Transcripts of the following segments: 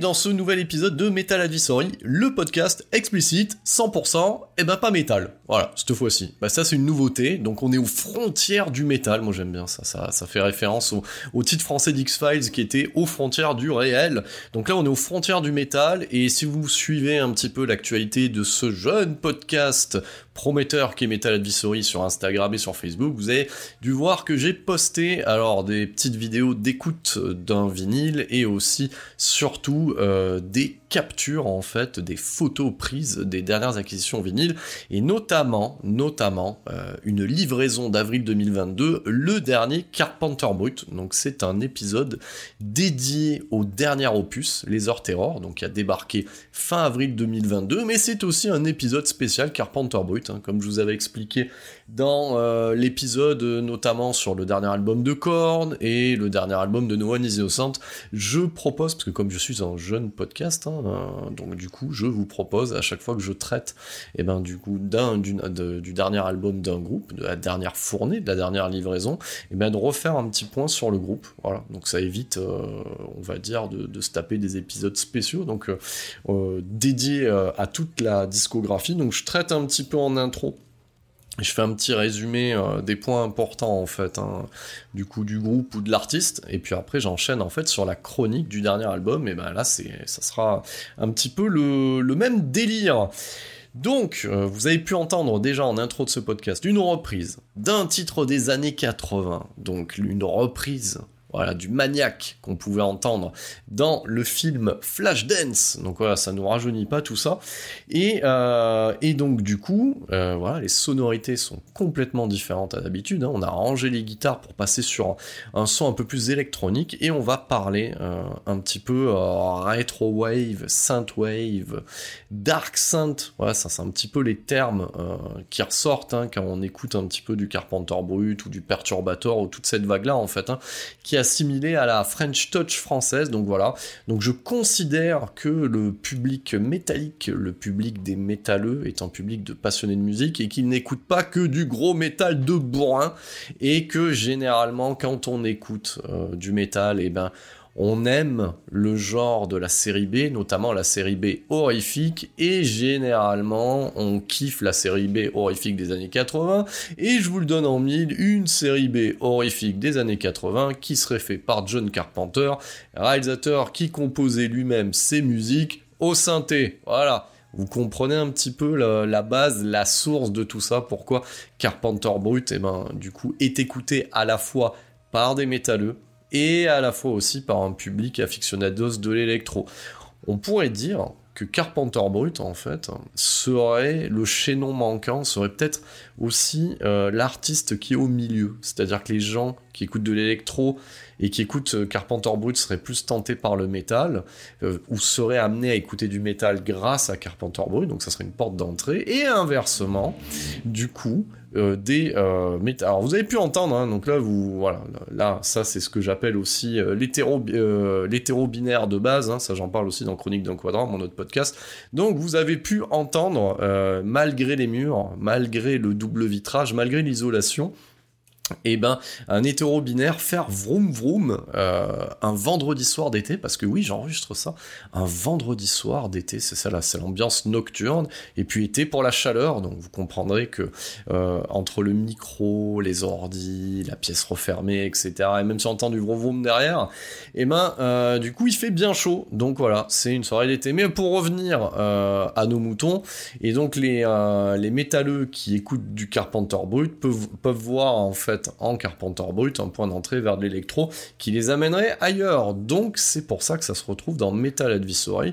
Dans ce nouvel épisode de Metal Advisory, le podcast explicite 100% et ben pas métal. Voilà, cette fois-ci. Bah ça c'est une nouveauté, donc on est aux frontières du métal, moi j'aime bien ça, ça, ça fait référence au, au titre français d'X-Files qui était aux frontières du réel. Donc là on est aux frontières du métal, et si vous suivez un petit peu l'actualité de ce jeune podcast prometteur qui est Metal Advisory sur Instagram et sur Facebook, vous avez dû voir que j'ai posté alors des petites vidéos d'écoute d'un vinyle et aussi surtout euh, des captures en fait des photos prises des dernières acquisitions vinyle et notamment notamment euh, une livraison d'avril 2022 le dernier Carpenter Brut. Donc c'est un épisode dédié au dernier opus Les Heures Terror donc qui a débarqué fin avril 2022 mais c'est aussi un épisode spécial Carpenter Brut hein, comme je vous avais expliqué dans euh, l'épisode notamment sur le dernier album de Korn et le dernier album de No One Is Innocent, je propose, parce que comme je suis un jeune podcast, hein, euh, donc du coup je vous propose à chaque fois que je traite et ben, du coup d'un, du, de- du dernier album d'un groupe, de la dernière fournée, de la dernière livraison, et ben, de refaire un petit point sur le groupe. Voilà, donc ça évite, euh, on va dire, de, de se taper des épisodes spéciaux, donc euh, euh, dédiés à toute la discographie. Donc je traite un petit peu en intro je fais un petit résumé euh, des points importants en fait hein, du coup du groupe ou de l'artiste. Et puis après j'enchaîne en fait sur la chronique du dernier album. Et ben là c'est ça sera un petit peu le, même délire. Donc, euh, vous avez pu entendre déjà en intro de ce podcast une reprise d'un titre des années 80, donc une reprise voilà, du maniaque qu'on pouvait entendre dans le film Flashdance. Donc voilà, ça nous rajeunit pas tout ça. Et, euh, et donc du coup, euh, voilà, les sonorités sont complètement différentes à d'habitude. hein. On a rangé les guitares pour passer sur un son un peu plus électronique et on va parler euh, un petit peu retro wave, synth wave, dark synth. Voilà, ça c'est un petit peu les termes qui ressortent hein, quand on écoute un petit peu du Carpenter Brut ou du Perturbator ou toute cette vague là en fait, hein, qui assimilée à la French Touch française. Donc voilà. Donc je considère que le public métallique, le public des métalleux, est un public de passionnés de musique et qu'il n'écoute pas que du gros métal de bourrin et que généralement quand on écoute euh, du métal, et ben on aime le genre de la série B, notamment la série B horrifique, et généralement on kiffe la série B horrifique des années 80, et je vous le donne en mille, une série B horrifique des années 80 qui serait fait par John Carpenter, réalisateur qui composait lui-même ses musiques au synthé. Voilà. Vous comprenez un petit peu la, la base, la source de tout ça, pourquoi Carpenter Brut, eh ben, du coup, est écouté à la fois par des métalleux et à la fois aussi par un public aficionados de l'électro. On pourrait dire que Carpenter Brut, en fait, serait le chaînon manquant, serait peut-être aussi euh, l'artiste qui est au milieu. C'est-à-dire que les gens qui écoutent de l'électro et qui écoutent euh, Carpenter Brut seraient plus tentés par le métal, euh, ou seraient amenés à écouter du métal grâce à Carpenter Brut, donc ça serait une porte d'entrée, et inversement, du coup, euh, des euh, Alors vous avez pu entendre, hein, donc là vous voilà, là ça c'est ce que j'appelle aussi euh, l'hétéro euh, binaire de base. hein, ça j'en parle aussi dans Chronique d'un quadrant, mon autre podcast. Donc vous avez pu entendre malgré les murs, malgré le double vitrage, malgré l'isolation. Et ben un hétéro binaire faire vroom vroom euh, un vendredi soir d'été parce que oui j'enregistre ça un vendredi soir d'été c'est ça là c'est l'ambiance nocturne et puis été pour la chaleur donc vous comprendrez que euh, entre le micro, les ordis, la pièce refermée, etc. Et même si on entend du vroom vroom derrière, et ben euh, du coup il fait bien chaud. Donc voilà, c'est une soirée d'été. Mais pour revenir à nos moutons, et donc les, les métalleux qui écoutent du Carpenter Brut peuvent voir en fait en Carpenter Brut un point d'entrée vers de l'électro qui les amènerait ailleurs. Donc c'est pour ça que ça se retrouve dans Metal Advisory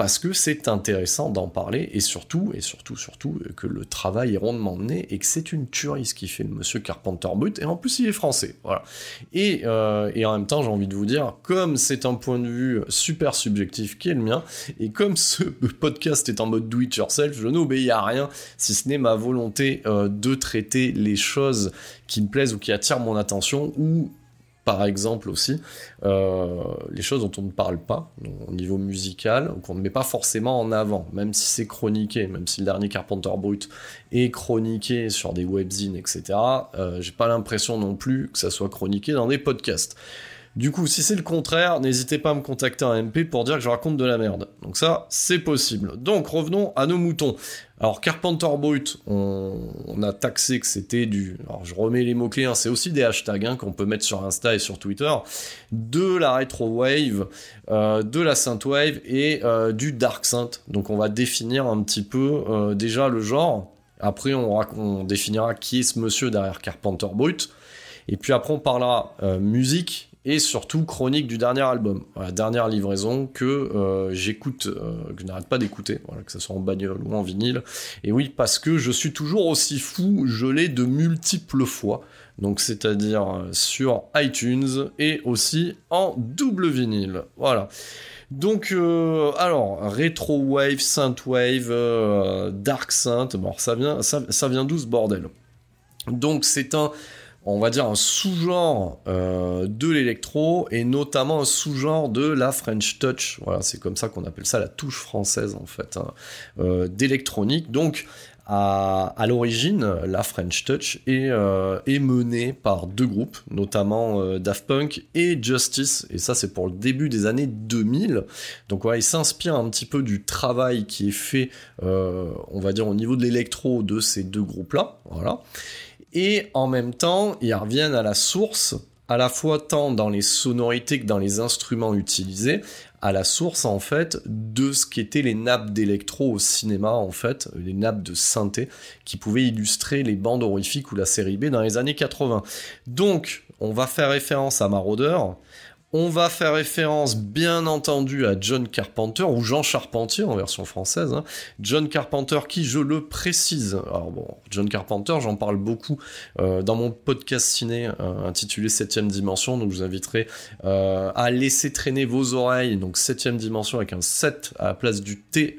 parce que c'est intéressant d'en parler et surtout, et surtout, surtout, euh, que le travail est rondement mené et que c'est une tuerie ce qu'il fait le monsieur Carpenter Brut et en plus il est français, voilà. Et, euh, en même temps, j'ai envie de vous dire, comme c'est un point de vue super subjectif qui est le mien, et comme ce podcast est en mode do it yourself, je n'obéis à rien si ce n'est ma volonté euh, de traiter les choses qui me plaisent ou qui attirent mon attention ou par exemple aussi, euh, les choses dont on ne parle pas au niveau musical, qu'on ne met pas forcément en avant, même si c'est chroniqué, même si le dernier Carpenter Brut est chroniqué sur des webzines, etc. Euh, J'ai pas l'impression non plus que ça soit chroniqué dans des podcasts. Du coup, si c'est le contraire, n'hésitez pas à me contacter en MP pour dire que je raconte de la merde. Donc ça, c'est possible. Donc revenons à nos moutons. Alors Carpenter Brut, on, a taxé que c'était du... Alors je remets les mots-clés, hein, c'est aussi des hashtags hein, qu'on peut mettre sur Insta et sur Twitter, de la retro wave, euh, de la synthwave et euh, du dark synth. Donc on va définir un petit peu euh, déjà le genre. Après on, on définira qui est ce monsieur derrière Carpenter Brut. Et puis après on parlera musique et surtout chronique du dernier album, la dernière livraison que euh, j'écoute, euh, que je n'arrête pas d'écouter, que ce soit en bagnole ou en vinyle. Et oui, parce que je suis toujours aussi fou, je l'ai de multiples fois, donc c'est-à-dire euh, sur iTunes et aussi en double vinyle. Voilà. Donc, alors, Retro Wave, Synthwave, Dark Synth, bon, ça vient, ça vient d'où ce bordel? Donc, c'est un, on va dire, un sous-genre euh, de l'électro et notamment un sous-genre de la French Touch. Voilà, c'est comme ça qu'on appelle ça la touche française en fait, hein, euh, d'électronique. Donc, à, l'origine, la French Touch est, euh, menée par deux groupes, notamment Daft Punk et Justice, et ça c'est pour le début des années 2000. Donc voilà, il s'inspire un petit peu du travail qui est fait, on va dire, au niveau de l'électro de ces deux groupes-là. Voilà. Et en même temps, ils reviennent à la source, à la fois tant dans les sonorités que dans les instruments utilisés, à la source en fait de ce qu'étaient les nappes d'électro au cinéma en fait, les nappes de synthé qui pouvaient illustrer les bandes horrifiques ou la série B dans les années 80. Donc, on va faire référence à Marauder, on va faire référence bien entendu à John Carpenter ou Jean Charpentier en version française. hein. John Carpenter qui, je le précise, alors bon, John Carpenter, j'en parle beaucoup euh, dans mon podcast ciné euh, intitulé 7ème dimension, donc je vous inviterai euh, à laisser traîner vos oreilles, donc 7ème dimension avec un 7 à la place du T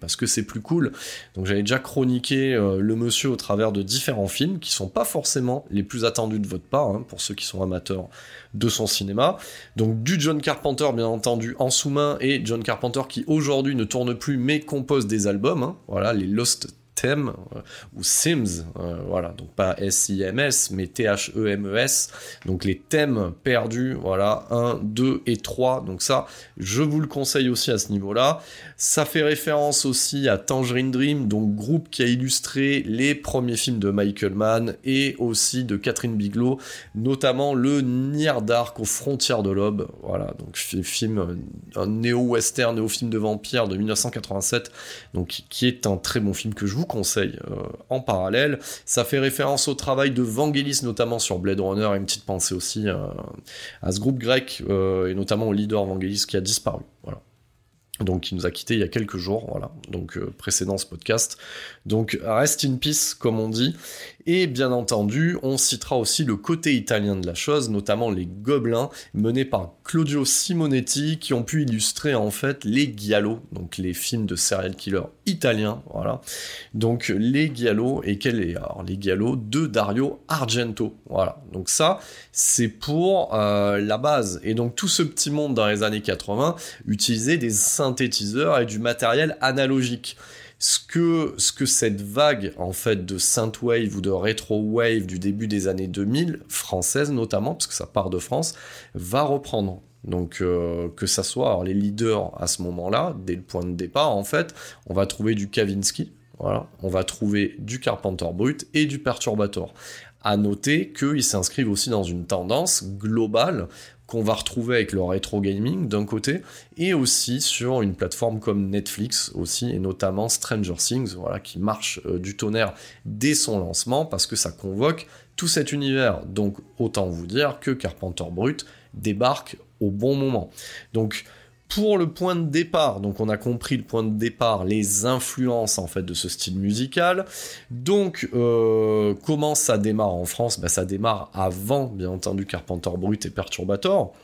parce que c'est plus cool. Donc j'avais déjà chroniqué le monsieur au travers de différents films qui sont pas forcément les plus attendus de votre part hein, pour ceux qui sont amateurs de son cinéma. Donc du John Carpenter bien entendu en sous-main et John Carpenter qui aujourd'hui ne tourne plus mais compose des albums. hein. Voilà les Lost Theme euh, ou Sims, euh, voilà, donc pas S-I-M-S, mais T-H-E-M-E-S, donc les thèmes perdus, voilà, 1, 2 et 3, donc ça, je vous le conseille aussi à ce niveau-là. Ça fait référence aussi à Tangerine Dream, donc groupe qui a illustré les premiers films de Michael Mann et aussi de Catherine Bigelow, notamment le Near Dark aux frontières de l'aube, voilà, donc fi- film, euh, un néo-western, néo-film de vampire de 1987, donc qui est un très bon film que je vous conseille euh, en parallèle. Ça fait référence au travail de Vangelis notamment sur Blade Runner et une petite pensée aussi euh, à ce groupe grec euh, et notamment au leader Vangelis qui a disparu. Donc qui nous a quitté il y a quelques jours, voilà, donc précédent ce podcast. Donc rest in peace, comme on dit. Et bien entendu, on citera aussi le côté italien de la chose, notamment les Gobelins, menés par Claudio Simonetti, qui ont pu illustrer en fait les Giallo, donc les films de serial killer italiens, voilà. Donc les Giallo, et quel est alors les Giallo de Dario Argento, voilà. Donc ça, c'est pour euh, la base. Et donc tout ce petit monde dans les années 80 utilisait des synthétiseurs et du matériel analogique ce que, ce que cette vague en fait de synthwave ou de retro wave du début des années 2000, française notamment, parce que ça part de France, va reprendre. Donc euh, que ça soit les leaders à ce moment-là, dès le point de départ, en fait, on va trouver du Kavinsky, voilà, on va trouver du Carpenter Brut et du Perturbator. À noter qu'ils s'inscrivent aussi dans une tendance globale qu'on va retrouver avec le rétro gaming d'un côté, et aussi sur une plateforme comme Netflix aussi, et notamment Stranger Things, voilà, qui marche euh, du tonnerre dès son lancement, parce que ça convoque tout cet univers. Donc autant vous dire que Carpenter Brut débarque au bon moment. Donc pour le point de départ, donc on a compris le point de départ, les influences en fait de ce style musical. Donc euh, comment ça démarre en France? Ben, Ça démarre avant, bien entendu, Carpenter Brut et Perturbator.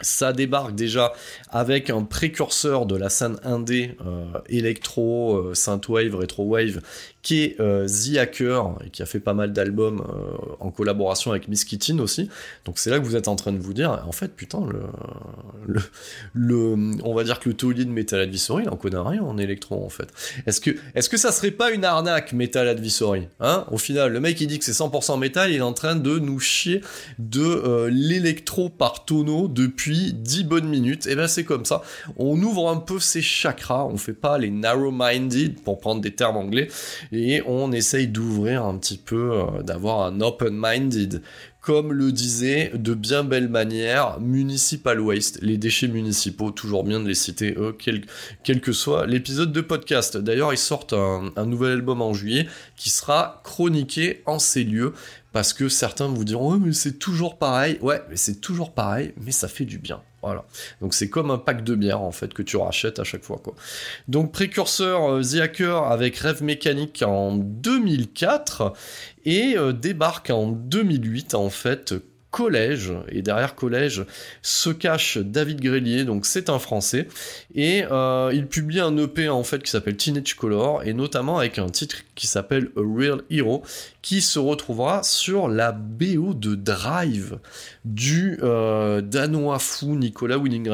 Ça débarque déjà avec un précurseur de la scène indé, euh, électro, euh, synthwave, retrowave, qui est euh, The Hacker, et qui a fait pas mal d'albums euh, en collaboration avec Miss Kittin aussi. Donc c'est là que vous êtes en train de vous dire, en fait, putain, le, le, on va dire que le taulier de Metal Advisory, il en connaît rien en électro, en fait. Est-ce que, est-ce que ça serait pas une arnaque, Metal Advisory hein? Au final, le mec, il dit que c'est 100% métal, il est en train de nous chier de euh, l'électro par tonneau depuis 10 bonnes minutes. Et ben c'est comme ça. On ouvre un peu ses chakras, on fait pas les narrow-minded, pour prendre des termes anglais, et on essaye d'ouvrir un petit peu, euh, d'avoir un open-minded, comme le disait de bien belle manière Municipal Waste, les déchets municipaux, toujours bien de les citer eux, quel, que soit l'épisode de podcast. D'ailleurs, ils sortent un, nouvel album en juillet qui sera chroniqué en ces lieux parce que certains vous diront ouais mais c'est toujours pareil. Ouais mais c'est toujours pareil mais ça fait du bien voilà. Donc c'est comme un pack de bière en fait que tu rachètes à chaque fois quoi. Donc précurseur euh, The Hacker avec Rêve Mécanique en 2004 et euh, débarque en 2008 en fait collège, et derrière collège se cache David Grélier, donc c'est un français, et euh, il publie un EP en fait qui s'appelle Teenage Color, et notamment avec un titre qui s'appelle A Real Hero, qui se retrouvera sur la BO de Drive du euh, danois fou Nicolas Winning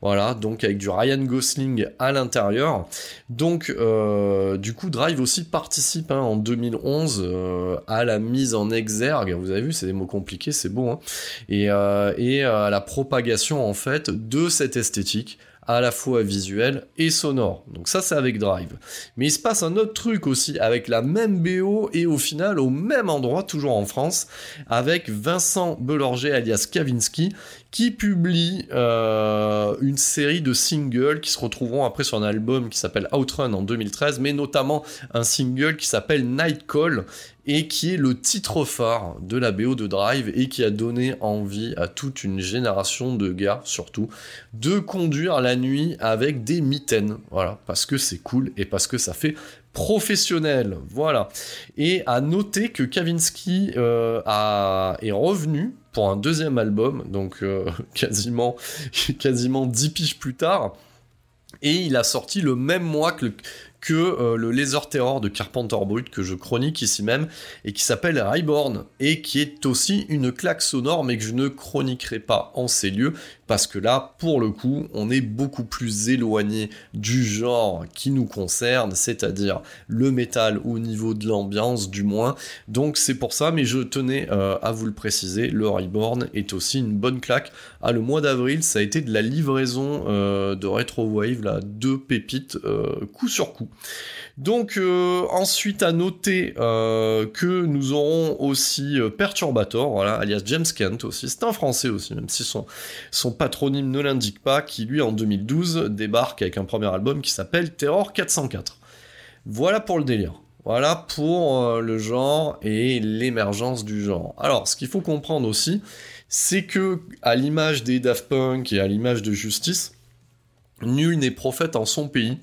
voilà, donc avec du Ryan Gosling à l'intérieur. Donc euh, du coup Drive aussi participe hein, en 2011 euh, à la mise en exergue, vous avez vu c'est des mots compliqués, c'est beau, hein, et, et à la propagation en fait de cette esthétique à la fois visuel et sonore. Donc ça c'est avec Drive. Mais il se passe un autre truc aussi avec la même BO et au final au même endroit, toujours en France, avec Vincent Belorger alias Kavinsky qui publie euh, une série de singles qui se retrouveront après sur un album qui s'appelle Outrun en 2013, mais notamment un single qui s'appelle Night Call et qui est le titre phare de la BO de Drive et qui a donné envie à toute une génération de gars surtout de conduire la nuit avec des mitaines. Voilà, parce que c'est cool et parce que ça fait professionnel. Voilà. Et à noter que Kavinsky euh, est revenu pour un deuxième album, donc euh, quasiment, quasiment 10 piges plus tard. Et il a sorti le même mois que, que euh, le Laser Terror de Carpenter Brut que je chronique ici même et qui s'appelle Reborn et qui est aussi une claque sonore mais que je ne chroniquerai pas en ces lieux parce que là pour le coup on est beaucoup plus éloigné du genre qui nous concerne c'est-à-dire le métal au niveau de l'ambiance du moins. Donc c'est pour ça mais je tenais euh, à vous le préciser le Reborn est aussi une bonne claque. Ah le mois d'avril ça a été de la livraison euh, de Retro Wave là deux pépites coup sur coup donc euh, ensuite à noter euh, que nous aurons aussi euh, Perturbator, alias James Kent aussi, c'est un français aussi, même si son, son patronyme ne l'indique pas, qui lui en 2012 débarque avec un premier album qui s'appelle Terror 404. Voilà pour le délire. Voilà pour le genre et l'émergence du genre. Alors, ce qu'il faut comprendre aussi, c'est que à l'image des Daft Punk et à l'image de Justice, nul n'est prophète en son pays.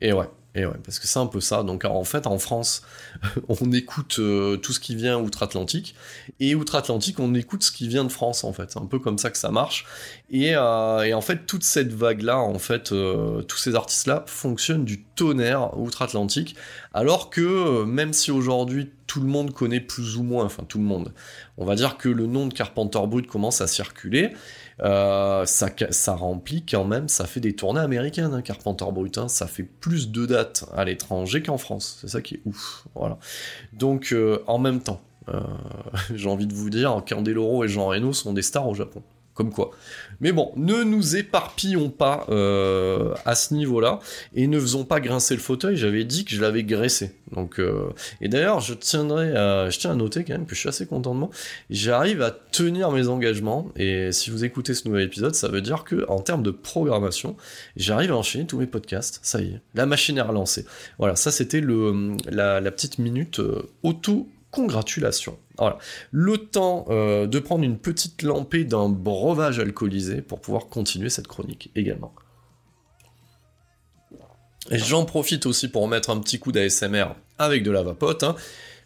Et ouais, et ouais, parce que c'est un peu ça. Donc en fait, en France, on écoute euh, tout ce qui vient outre-Atlantique, et outre-Atlantique, on écoute ce qui vient de France, en fait. C'est un peu comme ça que ça marche. Et, euh, en fait, toute cette vague-là, en fait, euh, tous ces artistes-là fonctionnent du tonnerre outre-Atlantique, alors que même si aujourd'hui tout le monde connaît plus ou moins, enfin tout le monde, on va dire que le nom de Carpenter Brut commence à circuler, euh, ça, remplit quand même, ça fait des tournées américaines, hein, Carpenter Brut, hein. ça fait plus de dates à l'étranger qu'en France, c'est ça qui est ouf, voilà. Donc euh, en même temps, euh, j'ai envie de vous dire, Candeloro et Jean Reno sont des stars au Japon. Comme quoi. Mais bon, ne nous éparpillons pas euh, à ce niveau-là et ne faisons pas grincer le fauteuil. J'avais dit que je l'avais graissé. Donc, euh, et d'ailleurs, je tiendrai, à, je tiens à noter quand même que je suis assez content de moi. J'arrive à tenir mes engagements et si vous écoutez ce nouvel épisode, ça veut dire que en termes de programmation, j'arrive à enchaîner tous mes podcasts. Ça y est, la machine est relancée. Voilà, ça c'était le la, petite minute euh, auto congratulations. Voilà. Le temps euh, de prendre une petite lampée d'un breuvage alcoolisé pour pouvoir continuer cette chronique également. Et j'en profite aussi pour mettre un petit coup d'ASMR avec de la vapote. hein.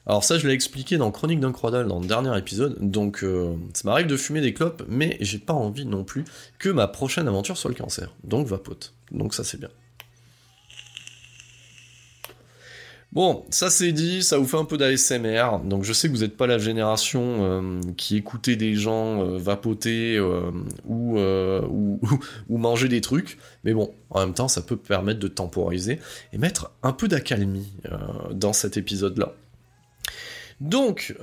Alors ça, je l'ai expliqué dans Chronique d'un Croidal dans le dernier épisode, donc euh, ça m'arrive de fumer des clopes, mais j'ai pas envie non plus que ma prochaine aventure soit le cancer. Donc vapote. Donc ça c'est bien. Bon, ça c'est dit, ça vous fait un peu d'ASMR, donc je sais que vous n'êtes pas la génération euh, qui écoutait des gens euh, vapoter euh, ou, manger des trucs, mais bon, en même temps ça peut permettre de temporiser et mettre un peu d'accalmie dans cet épisode-là. Donc,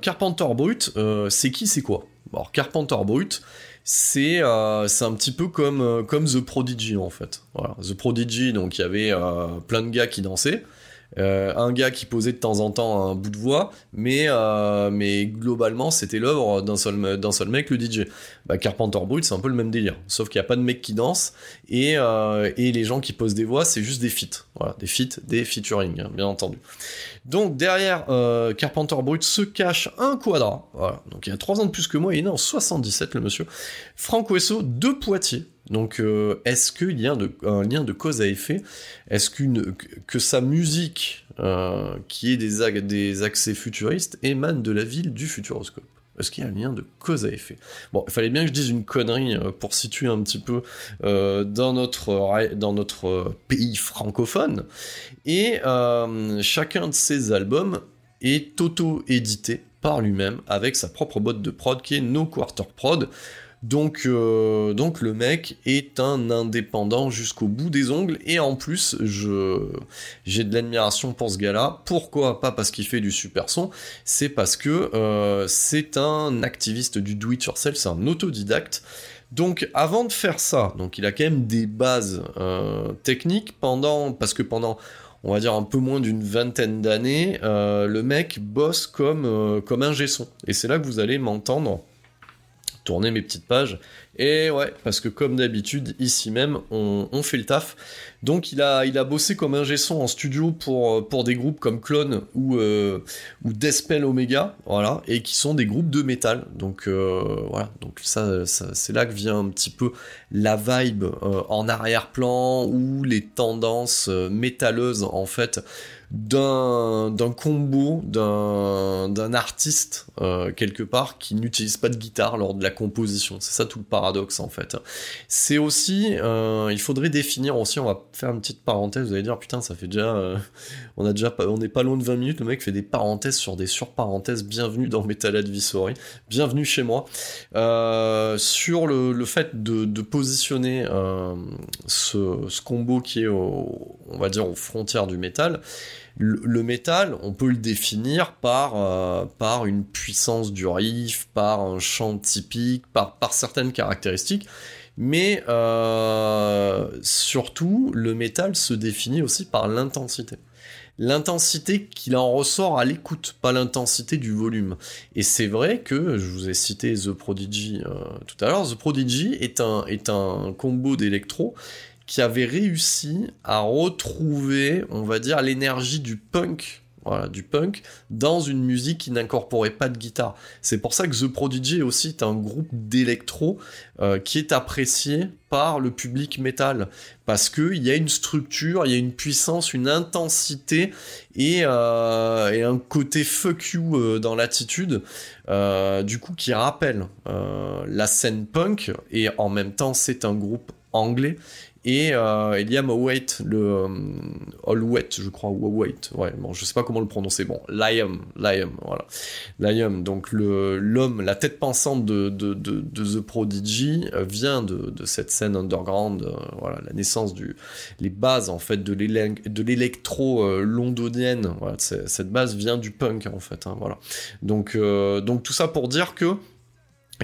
Carpenter Brut, c'est qui, c'est quoi? Alors, Carpenter Brut, c'est euh, c'est un petit peu comme, euh, comme The Prodigy en fait. Voilà. The Prodigy, donc il y avait euh, plein de gars qui dansaient. Euh, un gars qui posait de temps en temps un bout de voix, mais, euh, mais globalement c'était l'œuvre d'un seul, d'un seul mec, le DJ. Bah, Carpenter Brut, c'est un peu le même délire, sauf qu'il n'y a pas de mec qui danse, et, euh, et les gens qui posent des voix, c'est juste des feats. Voilà, des feats, des featuring, hein, bien entendu. Donc derrière euh, Carpenter Brut se cache un quadra, voilà. donc il a 3 ans de plus que moi, il est né en 77 le monsieur, Franck Wesso de Poitiers. Donc euh, est-ce qu'il y a un, lien de cause à effet? Est-ce qu'une que sa musique, euh, qui est des, accès futuristes, émane de la ville du futuroscope? Est-ce qu'il y a un lien de cause à effet? Bon, il fallait bien que je dise une connerie euh, pour situer un petit peu dans notre, pays francophone. Et chacun de ces albums est auto-édité par lui-même avec sa propre boîte de prod qui est No Quarter Prod. Donc, euh, donc le mec est un indépendant jusqu'au bout des ongles et en plus je j'ai de l'admiration pour ce gars-là. Pourquoi Pas parce qu'il fait du super son, c'est parce que euh, c'est un activiste du do it yourself, c'est un autodidacte. Donc avant de faire ça, donc il a quand même des bases euh, techniques pendant parce que pendant on va dire un peu moins d'une vingtaine d'années, le mec bosse comme comme un son. Et c'est là que vous allez m'entendre tourner mes petites pages. Et ouais, parce que comme d'habitude, ici même, on, fait le taf. Donc il a, bossé comme ingé son en studio pour, pour des groupes comme Clone ou, euh, ou Deathspell Omega, voilà, et qui sont des groupes de métal. Donc euh, voilà, donc ça, c'est là que vient un petit peu la vibe euh, en arrière-plan ou les tendances euh, métalleuses en fait d'un combo d'un artiste euh, quelque part qui n'utilise pas de guitare lors de la composition. C'est ça tout le paradoxe en fait. C'est aussi euh, il faudrait définir aussi on va faire une petite parenthèse vous allez dire putain ça fait déjà euh, on a déjà on n'est pas loin de 20 minutes le mec fait des parenthèses sur des surparenthèses. Bienvenue dans Metal Advisory bienvenue chez moi. Sur le, le fait de, de positionner ce, ce combo qui est on va dire aux frontières du métal le, métal, on peut le définir par, euh, par une puissance du riff, par un chant typique, par, certaines caractéristiques, mais euh, surtout, le métal se définit aussi par l'intensité. L'intensité qu'il en ressort à l'écoute, pas l'intensité du volume. Et c'est vrai que, je vous ai cité The Prodigy euh, tout à l'heure, The Prodigy est un combo d'électro qui avait réussi à retrouver, on va dire, l'énergie du punk dans une musique qui n'incorporait pas de guitare. C'est pour ça que The Prodigy aussi est un groupe d'électro euh, qui est apprécié par le public métal, parce qu'il y a une structure, il y a une puissance, une intensité et, euh, un côté fuck you euh, dans l'attitude, du coup qui rappelle la scène punk, et en même temps c'est un groupe anglais et euh, Liam Howate, le euh, Allwet, je crois, ou ouais, bon, je sais pas comment le prononcer, bon, Liam, Liam, voilà, Liam, donc l'homme, la tête pensante de, de, de, de The Prodigy euh, vient de, cette scène underground, euh, voilà, la naissance du, les bases en fait de l'élec- de l'électro euh, londonienne, voilà, cette base vient du punk en fait, hein, voilà, donc euh, donc tout ça pour dire que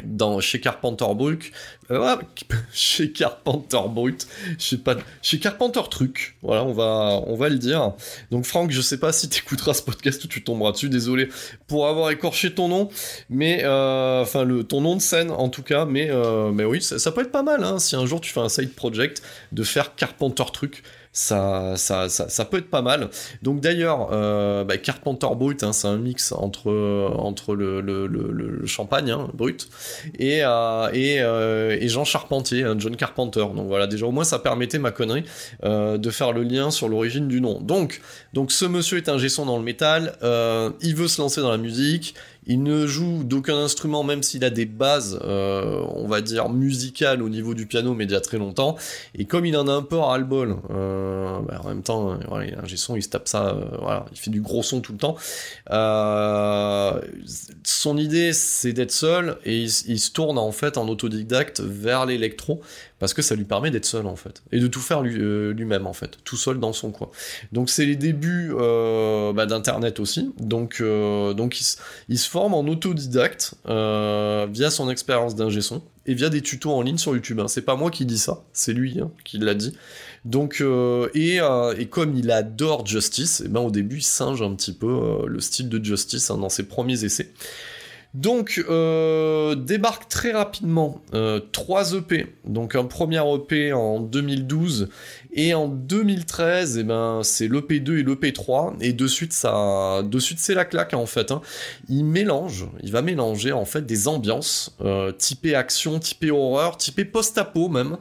dans chez Carpenter Brut, euh, ouais, chez Carpenter Brut, sais pas, chez Carpenter Truc, voilà, on va, le dire. Donc Franck, je sais pas si t'écouteras ce podcast ou tu tomberas dessus, désolé pour avoir écorché ton nom, mais euh, enfin le ton nom de scène en tout cas, mais euh, mais oui, ça, ça peut être pas mal, hein, si un jour tu fais un side project de faire Carpenter Truc. Ça, ça, ça, ça peut être pas mal. Donc d'ailleurs, euh, bah, Carpenter Brut, hein, c'est un mix entre, entre le, le, le, le champagne hein, brut et, euh, et, euh, et Jean Charpentier, hein, John Carpenter. Donc voilà, déjà au moins ça permettait ma connerie euh, de faire le lien sur l'origine du nom. Donc, donc ce monsieur est un gesson dans le métal, euh, il veut se lancer dans la musique, il ne joue d'aucun instrument, même s'il a des bases, euh, on va dire, musicales au niveau du piano, mais déjà très longtemps. Et comme il en a un peu ras-le-bol, euh, bah, en même temps, euh, il a un gesson, il se tape ça, il fait du gros son tout le temps. Son idée, c'est d'être seul, et il se tourne en fait en autodidacte vers l'électro, parce que ça lui permet d'être seul en fait, et de tout faire euh, lui-même en fait, tout seul dans son coin. Donc c'est les débuts euh, bah, d'internet aussi, donc euh, donc il, se- forme en autodidacte via son expérience d'ingé son et via des tutos en ligne sur YouTube. hein. C'est pas moi qui dis ça, c'est lui hein, qui l'a dit. Donc et, comme il adore Justice, et ben au début il singe un petit peu le style de Justice hein, dans ses premiers essais. Donc, euh, débarque très rapidement euh, trois EP. Donc, un premier EP en 2012 et en 2013, eh ben, c'est l'EP2 et l'EP3. Et de suite, ça, de c'est la claque en fait. hein. Il mélange, il va mélanger en fait des ambiances euh, typées action, typées horreur, typées post-apo même.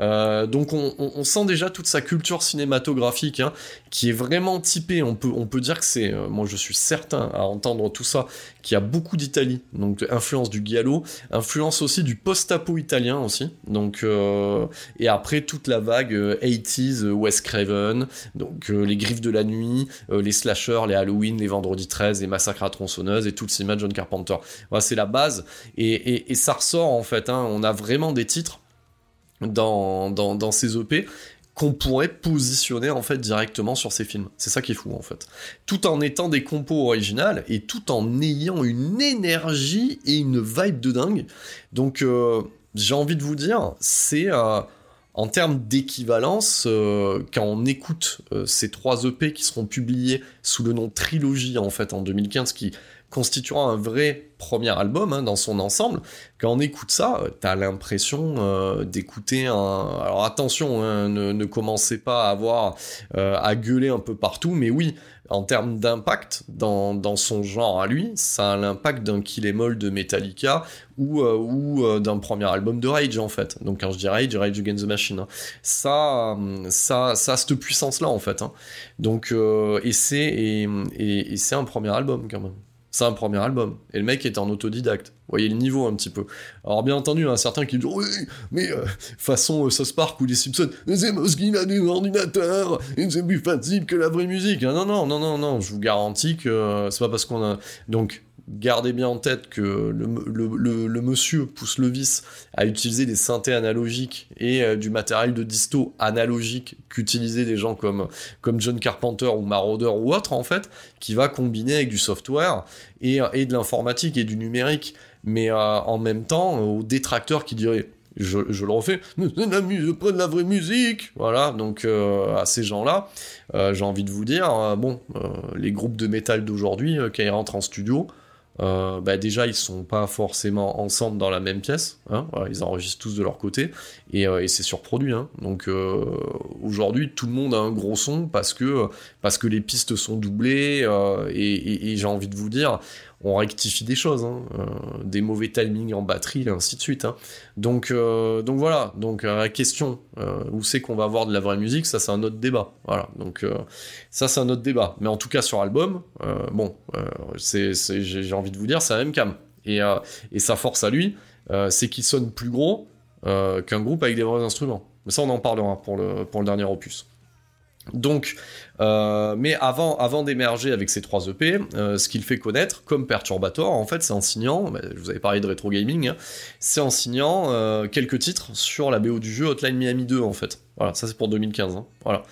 Euh, donc on, sent déjà toute sa culture cinématographique hein, qui est vraiment typée. On peut, on peut dire que c'est, euh, moi je suis certain à entendre tout ça, qu'il y a beaucoup d'Italie, donc influence du giallo, influence aussi du post-apo italien aussi. Donc euh, et après toute la vague euh, 80s, euh, Wes Craven, donc les griffes de la nuit, les slashers, les Halloween, les vendredis 13, les massacres à tronçonneuse et tout le cinéma de John Carpenter. Voilà, c'est la base et, et, et ça ressort en fait. hein. on a vraiment des titres dans, ces EP qu'on pourrait positionner en fait directement sur ces films. C'est ça qui est fou en fait. Tout en étant des compos originales et tout en ayant une énergie et une vibe de dingue. Donc euh, j'ai envie de vous dire, c'est euh, en termes d'équivalence, euh, quand on écoute euh, ces trois EP qui seront publiés sous le nom Trilogie en fait en 2015, qui constituera un vrai premier album hein, dans son ensemble, quand on écoute ça, euh, t'as l'impression euh, d'écouter un... Alors attention, hein, ne, commencez pas à avoir euh, à gueuler un peu partout, mais oui, en termes d'impact dans, dans son genre à lui, ça a l'impact d'un Kill Em All de Metallica ou, ou d'un premier album de Rage en fait. Donc quand je dis Rage, Rage Against the Machine. hein. Ça, ça, ça a cette puissance-là en fait. Donc et c'est et- et c'est un premier album quand même. C'est un premier album. Et le mec est en autodidacte. Vous voyez le niveau un petit peu. Alors bien entendu, il y a certains qui disent oui, mais euh, façon euh, South Park ou les Simpsons, c'est parce qu'il a des ordinateurs et c'est plus facile que la vraie musique. Ah, non, non, non, non, non, je vous garantis que euh, c'est pas parce qu'on a. Donc gardez bien en tête que le, monsieur pousse le vice à utiliser des synthés analogiques et euh, du matériel de disto analogique qu'utilisaient des gens comme, comme John Carpenter ou Marauder ou autre en fait, qui va combiner avec du software et, et de l'informatique et du numérique. Mais euh, en même temps, euh, aux détracteurs qui diraient je, je le refais, mais c'est de la vraie musique, voilà, donc à ces gens-là, j'ai envie de vous dire, bon, les groupes de métal d'aujourd'hui, quand ils rentrent en studio, euh, bah déjà ils sont pas forcément ensemble dans la même pièce, hein, voilà, ils enregistrent tous de leur côté et, euh, et c'est surproduit. Hein. Donc euh, aujourd'hui tout le monde a un gros son parce que parce que les pistes sont doublées euh, et, et- et j'ai envie de vous dire on rectifie des choses, hein, euh, des mauvais timings en batterie et ainsi de suite. hein. Donc euh, donc voilà donc euh, la question où c'est qu'on va avoir de la vraie musique ça c'est un autre débat. Voilà donc ça c'est un autre débat. Mais en tout cas sur album bon j'ai envie de vous dire c'est la même cam et et sa force à lui, c'est qu'il sonne plus gros qu'un groupe avec des vrais instruments. Mais ça, on en parlera pour le, pour le dernier opus. Donc, euh, mais avant, d'émerger avec ces trois EP, euh, ce qu'il fait connaître comme Perturbator, en fait, c'est en signant, bah, je vous avais parlé de rétro gaming, hein, c'est en signant euh, quelques titres sur la BO du jeu Hotline Miami 2, en fait. Voilà, ça c'est pour 2015. hein, voilà.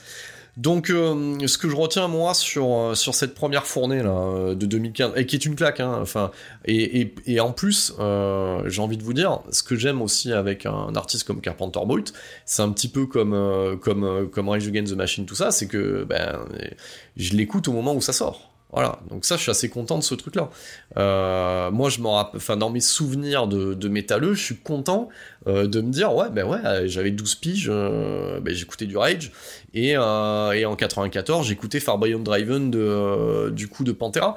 Donc, euh, ce que je retiens moi sur, euh, sur cette première fournée là, euh, de 2015, et qui est une claque, hein, enfin, et, et, et en plus, euh, j'ai envie de vous dire, ce que j'aime aussi avec un artiste comme Carpenter Brut, c'est un petit peu comme, euh, comme, euh, comme Rage Against the Machine, tout ça, c'est que ben, je l'écoute au moment où ça sort. Voilà, donc ça, je suis assez content de ce truc-là. Euh, moi, je m'en enfin, dans mes souvenirs de, de métalleux, je suis content euh, de me dire, ouais, ben ouais, euh, j'avais 12 piges, ben, j'écoutais du Rage, et, et en 94, j'écoutais Far Beyond Driven de, du coup de Pantera.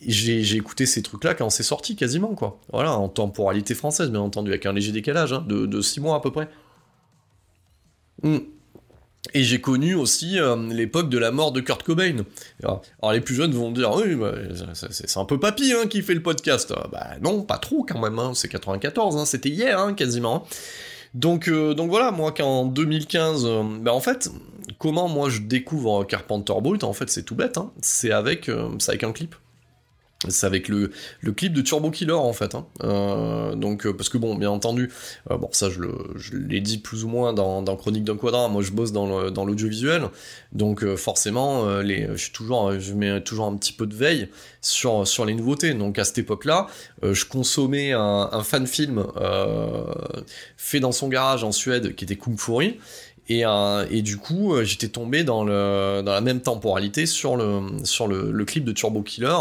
J'ai écouté ces trucs-là quand c'est sorti, quasiment, quoi. Voilà, en temporalité française, bien entendu, avec un léger décalage, hein, de, 6 mois à peu près. Hmm. Et j'ai connu aussi euh, l'époque de la mort de Kurt Cobain. Alors, les plus jeunes vont dire oui, bah, c'est un peu papy hein, qui fait le podcast. Euh, Bah non, pas trop quand même. hein, C'est 94, hein, c'était hier quasiment. Donc euh, donc voilà, moi qu'en 2015, euh, bah en fait, comment moi je découvre Carpenter Brut En fait, c'est tout bête. C'est avec c'est avec un clip. C'est avec le, clip de Turbo Killer en fait. hein. Euh, donc euh, parce que bon, bien entendu, euh, bon ça je l'ai dit plus ou moins dans, dans Chronique d'un quadrat. Moi je bosse dans l'audiovisuel, donc euh, forcément je suis toujours je mets toujours un petit peu de veille sur les nouveautés. Donc à cette époque-là, je consommais un, fan film fait dans son garage en Suède qui était Kung Fury. Et, euh, et du coup, euh, j'étais tombé dans, la même temporalité sur le clip de Turbo Killer,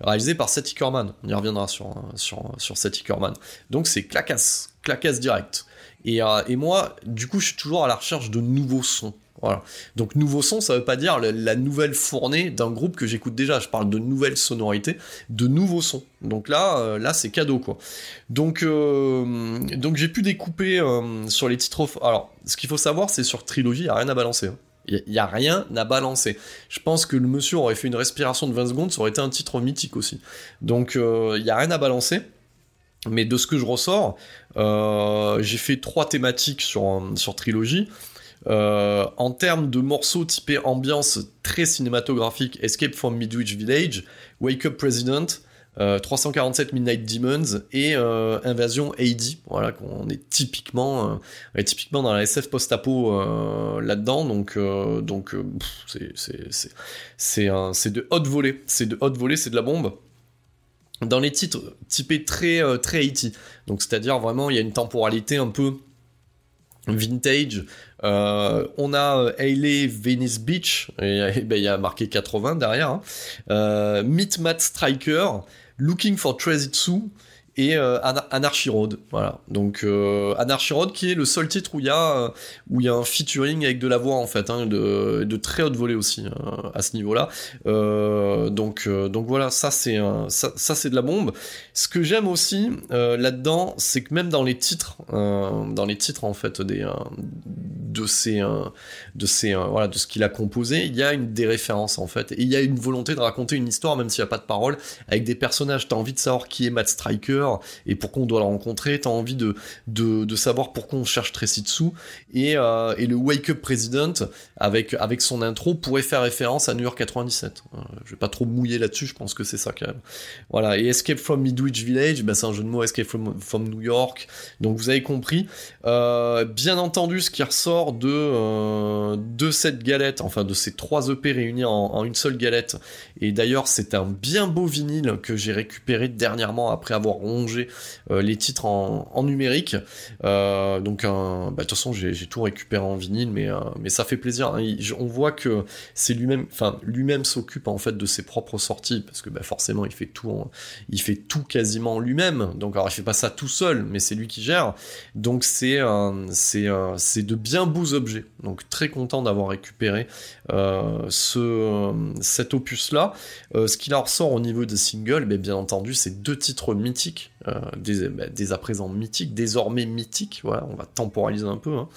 réalisé par Seth Ickerman. On y reviendra sur, sur, sur Seth Ickerman. Donc c'est clacasse, clacasse direct. Et, euh, et moi, du coup, je suis toujours à la recherche de nouveaux sons. Voilà. Donc nouveau son, ça veut pas dire la, nouvelle fournée d'un groupe que j'écoute déjà. Je parle de nouvelles sonorités, de nouveaux sons. Donc là, euh, c'est cadeau quoi. Donc euh, donc j'ai pu découper euh, sur les titres. Alors, ce qu'il faut savoir, c'est sur Trilogy, il y a rien à balancer. hein. Il y, a rien à balancer. Je pense que le monsieur aurait fait une respiration de 20 secondes, ça aurait été un titre mythique aussi. Donc il y a rien à balancer. Mais de ce que je ressors, j'ai fait trois thématiques sur, sur Trilogy. Euh, en termes de morceaux typés ambiance très cinématographique, Escape from Midwich Village, Wake Up President, euh, 347 Midnight Demons et euh, Invasion AD. Voilà, qu'on est typiquement, euh, est typiquement dans la SF post-apo euh, là-dedans. Donc, euh, donc euh, c'est c'est de haute volée. C'est de haute volée, c'est de la bombe dans les titres typés très euh, très 80 donc c'est-à-dire vraiment il y a une temporalité un peu vintage Euh, on a euh, Hailey Venice Beach et, et ben, il y a marqué 80 derrière hein. euh, Meet Matt Striker Looking for Trezitsu et euh, Ana- Anarchy Road voilà. Donc euh, Anarchy Road qui est le seul titre où il y a euh, où il y a un featuring avec de la voix en fait hein, de, de très haute volée aussi hein, à ce niveau là euh, donc euh, donc voilà ça c'est ça, c'est de la bombe. Ce que j'aime aussi là-dedans, c'est que même dans les titres, dans les titres en fait des de ces de ces voilà de ce qu'il a composé, il y a une des références en fait, et il y a une volonté de raconter une histoire même s'il n'y a pas de parole, avec des personnages. T'as envie de savoir qui est Matt Striker et pourquoi on doit le rencontrer. T'as envie de, de savoir pourquoi on cherche Tracy Dessous et euh, et le Wake Up President avec avec son intro pourrait faire référence à New York 97. Euh, je vais pas trop mouiller là-dessus, je pense que c'est ça quand même. Voilà, et Escape from Midwich Village, ben c'est un jeu de mots Escape from, from New York, donc vous avez compris. Euh, bien entendu, ce qui ressort de, euh, de cette galette, enfin de ces trois EP réunis en, en une seule galette, et d'ailleurs c'est un bien beau vinyle que j'ai récupéré dernièrement après avoir ronger les titres en, numérique. donc, bah, de toute façon, j'ai tout récupéré en vinyle, mais, mais ça fait plaisir. Hein. on voit que c'est lui-même, enfin, lui-même s'occupe en fait de ses propres sorties, parce que bah, forcément, il fait tout, il fait tout quasiment lui-même. Donc, alors, il fait pas ça tout seul, mais c'est lui qui gère. Donc, c'est de bien beaux objets. Donc, très content d'avoir récupéré ce cet opus là. ce qu'il en ressort au niveau des singles, mais bien entendu, c'est deux titres mythiques, euh, bah, des, à présent mythiques, désormais mythiques, voilà, on va temporaliser un peu. Hein.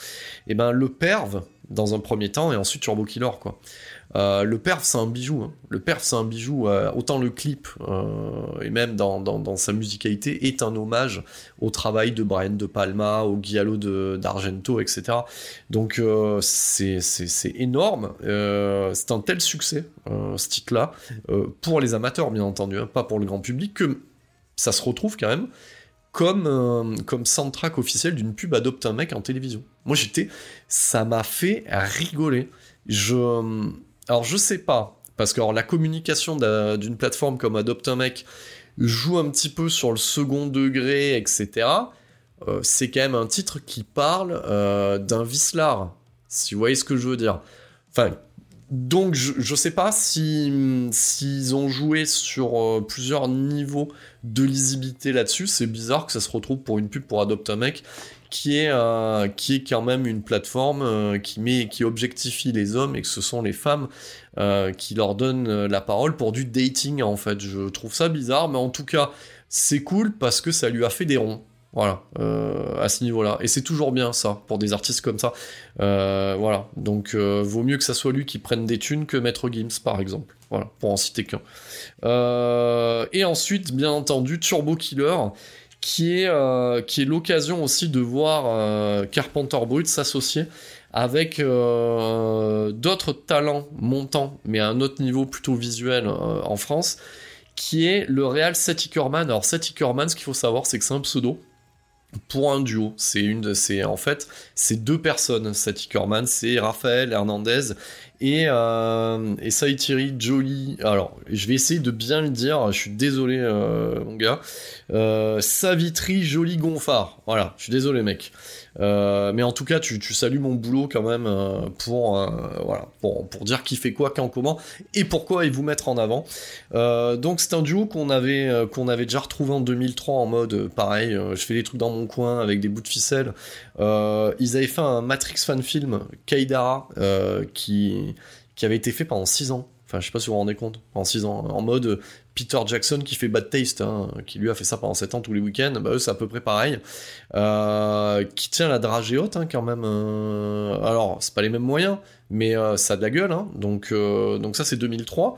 Et ben le Perv, dans un premier temps, et ensuite Turbo Killer, quoi. Euh, le perf c'est un bijou, hein. le perf c'est un bijou, euh, autant le clip et même dans, sa musicalité est un hommage au travail de Brian De Palma, au Giallo d'Argento, etc. Donc c'est énorme, c'est un tel succès ce titre-là, pour les amateurs bien entendu, hein, pas pour le grand public, que ça se retrouve quand même comme, euh, comme soundtrack officiel d'une pub Adopte un mec en télévision. Moi j'étais, ça m'a fait rigoler. Je, euh, alors je sais pas, parce que la communication d'une plateforme comme Adopte un mec joue un petit peu sur le second degré, etc. Euh, c'est quand même un titre qui parle d'un vicelard, si vous voyez ce que je veux dire. Enfin, donc je, ne sais pas si s'ils ont joué sur euh, plusieurs niveaux de lisibilité là-dessus. C'est bizarre que ça se retrouve pour une pub pour Adopt Mec qui est euh, qui est quand même une plateforme euh, qui met qui objectifie les hommes et que ce sont les femmes qui leur donnent la parole pour du dating en fait. Je trouve ça bizarre, mais en tout cas c'est cool parce que ça lui a fait des ronds. Voilà, euh, à ce niveau-là. Et c'est toujours bien ça, pour des artistes comme ça. Euh, voilà, donc euh, vaut mieux que ça soit lui qui prenne des thunes que Maître Gims, par exemple. Voilà, pour en citer qu'un. et ensuite, bien entendu, Turbo Killer, qui est, qui est l'occasion aussi de voir Carpenter Brut s'associer avec d'autres talents montants, mais à un autre niveau plutôt visuel en France, qui est le réal Seth Ickerman. Alors Seth Ickerman, ce qu'il faut savoir, c'est que c'est un pseudo pour un duo. C'est une de c'est en fait c'est deux personnes. Seth Corman, c'est Raphaël Hernandez et euh, et Saïtiri Jolie. Alors, je vais essayer de bien le dire. Je suis désolé, euh, mon gars. Euh, Savitri Jolie Gonfard. Voilà, je suis désolé, mec. Euh, mais en tout cas, tu, salues mon boulot quand même euh, pour, euh, pour, dire qui fait quoi, quand, comment et pourquoi et vous mettre en avant. donc c'est un duo qu'on avait, qu'on avait déjà retrouvé en 2003 en mode pareil, je fais des trucs dans mon coin avec des bouts de ficelle. ils avaient fait un Matrix fan film, Kaidara, qui, qui avait été fait pendant 6 ans. Enfin, je sais pas si vous vous rendez compte, pendant 6 ans, en mode Peter Jackson qui fait Bad Taste, hein, qui lui a fait ça pendant 7 ans tous les week-ends, bah eux c'est à peu près pareil. Euh, qui tient la dragée haute hein, quand même. Euh, alors c'est pas les mêmes moyens, mais euh, ça a de la gueule. Hein, donc, ça c'est 2003.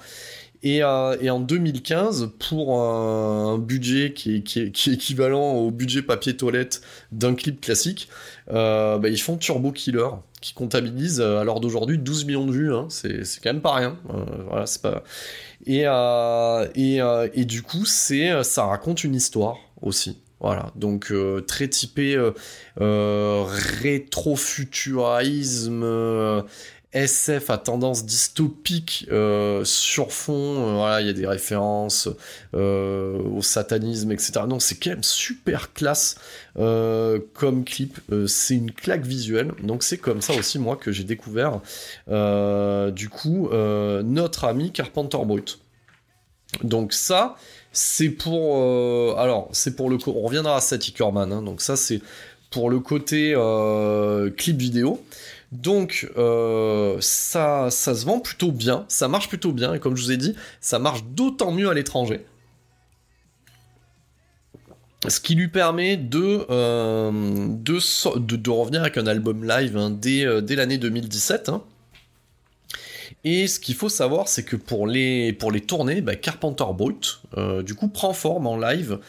Et, en 2015, pour un budget qui est, équivalent au budget papier toilette d'un clip classique, bah, ils font Turbo Killer, qui comptabilise à l'heure d'aujourd'hui 12 millions de vues. c'est quand même pas rien. euh, euh, et, du coup, ça raconte une histoire aussi. Voilà, donc euh, très typé rétrofuturisme, SF à tendance dystopique sur fond. voilà, il y a des références au satanisme, etc. Donc c'est quand même super classe comme clip. c'est une claque visuelle. Donc c'est comme ça aussi moi que j'ai découvert du coup notre ami Carpenter Brut. Donc ça, c'est pour... Euh, alors, c'est pour le... On reviendra à Seth hein, donc ça c'est pour le côté euh, clip vidéo. Donc euh, ça, se vend plutôt bien, ça marche plutôt bien, et comme je vous ai dit, ça marche d'autant mieux à l'étranger. Ce qui lui permet de, de, revenir avec un album live hein, dès, dès l'année 2017. Et ce qu'il faut savoir, c'est que pour les, tournées, bah, Carpenter Brut, euh, du coup, prend forme en live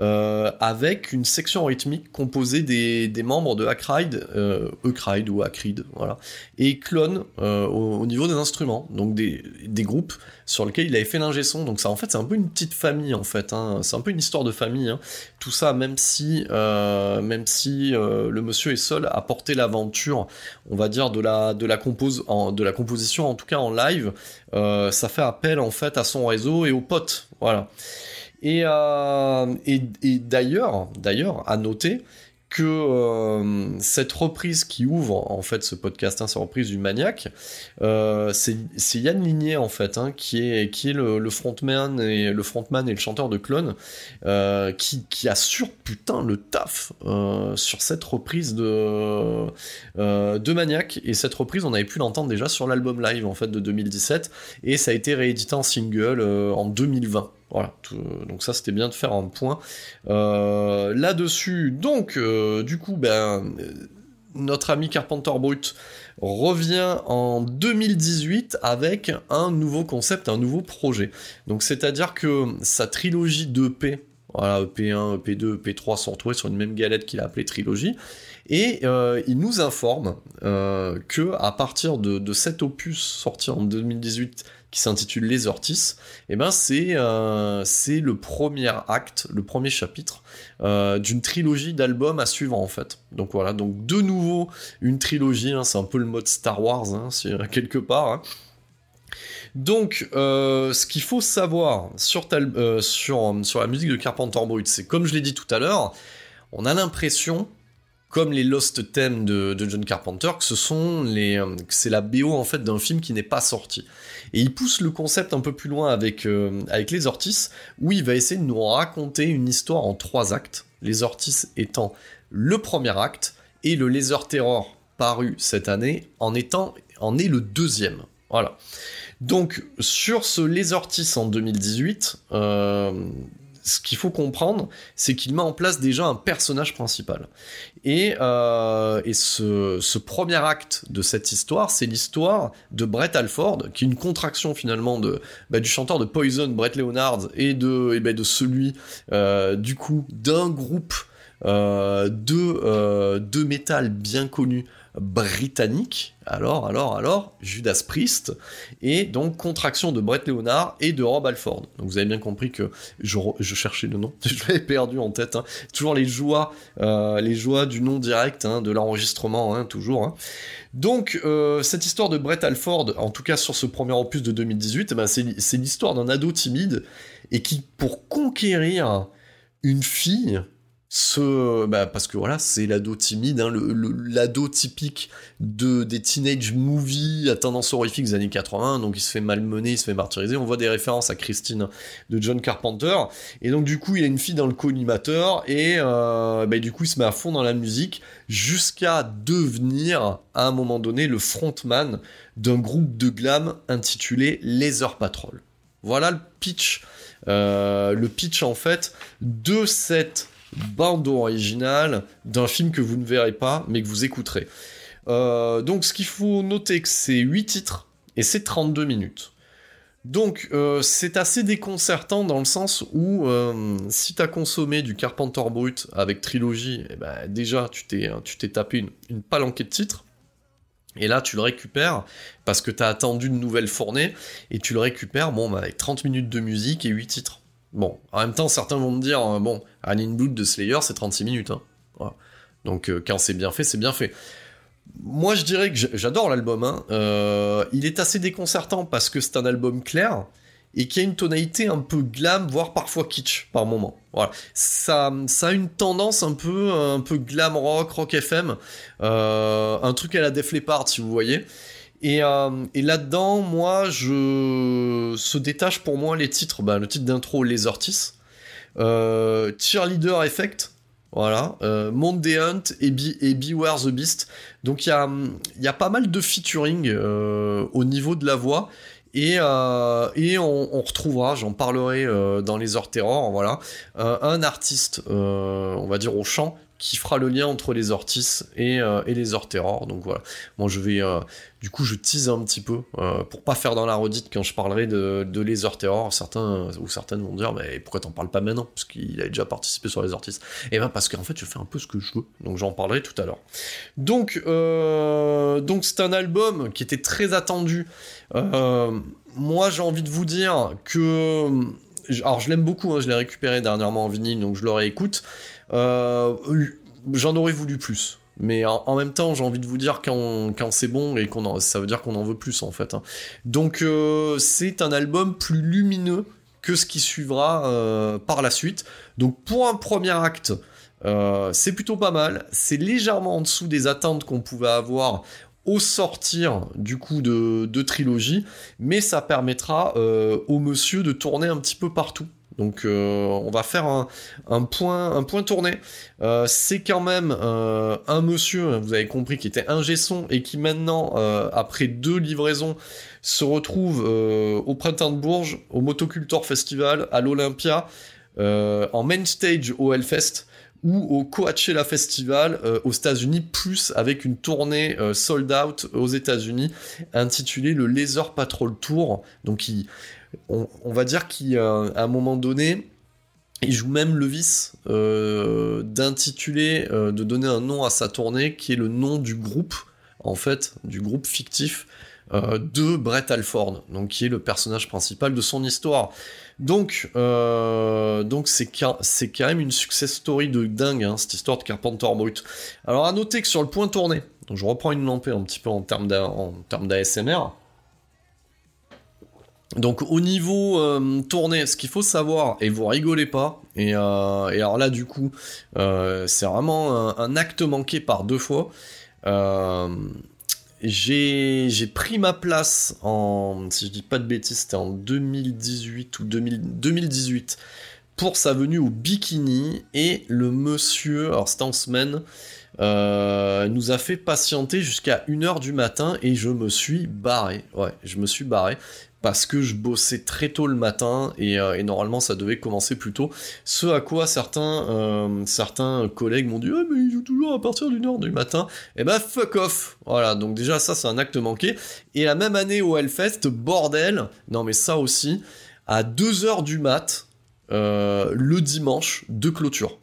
euh, avec une section rythmique composée des, membres de Ackride, euh, ou Acrid, voilà, et Clone euh, au, niveau des instruments, donc des, groupes sur lequel il avait fait l'ingé son. Donc ça, en fait, c'est un peu une petite famille, en fait. Hein. C'est un peu une histoire de famille. Hein. Tout ça, même si, euh, même si euh, le monsieur est seul à porter l'aventure, on va dire de la de la compose, en, de la composition, en tout cas en live, euh, ça fait appel en fait à son réseau et aux potes. Voilà. Et, et, d'ailleurs, d'ailleurs, à noter que euh, cette reprise qui ouvre en fait ce podcast, hein, cette reprise du Maniac, euh, c'est Yann Ligné en fait, hein, qui est qui est le, frontman et le frontman et le chanteur de Clone, euh, qui, qui assure putain le taf sur cette reprise de de Maniac et cette reprise on avait pu l'entendre déjà sur l'album live en fait de 2017 et ça a été réédité en single en 2020. Voilà, donc ça c'était bien de faire un point euh, là-dessus. Donc, euh, du coup, ben, euh, notre ami Carpenter Brut revient en 2018 avec un nouveau concept, un nouveau projet. Donc, c'est-à-dire que sa trilogie d'EP, voilà, EP1, EP2, EP3 sont retrouvés sur une même galette qu'il a appelée trilogie. Et il nous informe que à partir de cet opus sorti en 2018 qui s'intitule Les Ortis, et eh ben c'est euh, c'est le premier acte, le premier chapitre euh, d'une trilogie d'albums à suivre en fait. Donc voilà, donc de nouveau une trilogie, hein, c'est un peu le mode Star Wars, hein, quelque part. Hein. Donc, euh, ce qu'il faut savoir sur, sur, la musique de Carpenter Brut, c'est comme je l'ai dit tout à l'heure, on a l'impression comme les Lost Themes de, John Carpenter, que ce sont les, c'est la BO en fait d'un film qui n'est pas sorti. Et il pousse le concept un peu plus loin avec, euh, avec les Ortis, où il va essayer de nous raconter une histoire en trois actes. Les Ortis étant le premier acte, et le Laser Terror paru cette année en, étant, en est le deuxième. Voilà. Donc, sur ce Les Ortis en 2018, euh, ce qu'il faut comprendre, c'est qu'il met en place déjà un personnage principal. Et, euh, ce, premier acte de cette histoire, c'est l'histoire de Brett Alford, qui est une contraction finalement de, bah, du chanteur de Poison, Brett Leonard, et de, bah, celui, euh, du coup, d'un groupe euh, de, de métal bien connu britannique. Alors, alors, alors, Judas Priest, et donc contraction de Brett Leonard et de Rob Alford. Donc vous avez bien compris que je, cherchais le nom, je l'avais perdu en tête. Hein. Toujours les joies, euh, les joies du nom direct, hein, de l'enregistrement, hein, toujours. Donc euh, cette histoire de Brett Alford, en tout cas sur ce premier opus de 2018, eh ben, c'est l'histoire d'un ado timide et qui, pour conquérir une fille, ce bah parce que voilà c'est l'ado timide hein, l'ado typique de des teenage movies à tendance horrifique des années 80 donc il se fait malmener il se fait martyriser. On voit des références à Christine de John Carpenter. Et donc du coup il a une fille dans le collimateur et euh, bah, du coup il se met à fond dans la musique jusqu'à devenir à un moment donné le frontman d'un groupe de glam intitulé Laser Patrol. Voilà le pitch euh, le pitch en fait de cette bande originale d'un film que vous ne verrez pas, mais que vous écouterez. Euh, donc ce qu'il faut noter, que c'est 8 titres, et c'est 32 minutes. Donc euh, c'est assez déconcertant dans le sens où euh, si t'as consommé du Carpenter Brut avec trilogie, eh ben, déjà tu t'es, t'es tapé une, une palanquée de titres. Et là, tu le récupères parce que t'as attendu une nouvelle fournée et tu le récupères bon, bah, avec 30 minutes de musique et 8 titres. Bon, en même temps, certains vont me dire, euh, bon, An in Blood de Slayer, c'est 36 minutes. Hein. Donc, euh, quand c'est bien fait, c'est bien fait. Moi, je dirais que j'adore l'album. Hein. Euh, il est assez déconcertant parce que c'est un album clair et qui a une tonalité un peu glam, voire parfois kitsch par moment. Voilà, ça, ça a une tendance un peu, un peu glam rock, rock FM, un truc à la Def Leppard si vous voyez. Euh, et, là-dedans, moi, je se détache pour moi les titres. Bah, le titre d'intro, Les Ortis. Euh, Cheerleader Effect. Voilà. Euh, Hunt et, et Beware the Beast. Donc il y a, y a pas mal de featuring euh, au niveau de la voix. Et, et on, on, retrouvera, j'en parlerai dans les heures terror, voilà, un artiste, on va dire au chant, qui fera le lien entre les Ortis et, euh, et les Orterror. Donc voilà. Moi je vais euh, du coup je tease un petit peu euh, pour pas faire dans la redite quand je parlerai de, les Terror. Certains ou certaines vont dire mais pourquoi t'en parles pas maintenant? Parce qu'il a déjà participé sur les Ortis. Et ben parce qu'en fait je fais un peu ce que je veux. Donc j'en parlerai tout à l'heure. Donc c'est un album qui était très attendu. moi j'ai envie de vous dire que alors je l'aime beaucoup, hein, je l'ai récupéré dernièrement en vinyle, donc je le réécoute. Euh, j'en aurais voulu plus. Mais en, même temps, j'ai envie de vous dire quand, c'est bon et qu'on ça veut dire qu'on en veut plus en fait. Hein. Donc euh, c'est un album plus lumineux que ce qui suivra euh, par la suite. Donc pour un premier acte, c'est plutôt pas mal. C'est légèrement en dessous des attentes qu'on pouvait avoir au sortir du coup de, de trilogie, mais ça permettra au monsieur de tourner un petit peu partout. Donc euh, on va faire un, point, un point tourné. Euh, c'est quand même euh, un monsieur, vous avez compris, qui était son et qui maintenant, après deux livraisons, se retrouve au Printemps de Bourges, au Motocultor Festival, à l'Olympia, en main stage au Hellfest ou au Coachella Festival aux États-Unis, plus avec une tournée sold out aux États-Unis intitulée le Laser Patrol Tour. Donc il, on, va dire qu'à euh, un moment donné, il joue même le vice euh, d'intituler, euh, de donner un nom à sa tournée qui est le nom du groupe, en fait, du groupe fictif de Brett Alford, donc qui est le personnage principal de son histoire. Donc, donc c'est quand même une success story de dingue, hein, cette histoire de Carpenter Brut. Alors à noter que sur le point tourné, je reprends une lampée un petit peu en termes d'ASMR. Donc au niveau euh, tournée, ce qu'il faut savoir, et vous rigolez pas, et, euh, alors là du coup, euh, c'est vraiment un, acte manqué par deux fois. j'ai pris ma place en, si je dis pas de bêtises, c'était en 2018 ou 2018 pour sa venue au bikini et le monsieur, alors c'était en semaine, nous a fait patienter jusqu'à 1h du matin et je me suis barré. Ouais, je me suis barré parce que je bossais très tôt le matin euh, et, normalement ça devait commencer plus tôt. Ce à quoi certains, euh, certains collègues m'ont dit ah, mais il joue toujours à partir d'une heure du matin. Et eh ben fuck off. Voilà, donc déjà ça c'est un acte manqué. Et la même année au Hellfest, bordel, non mais ça aussi, à 2 heures du mat, euh, le dimanche de clôture.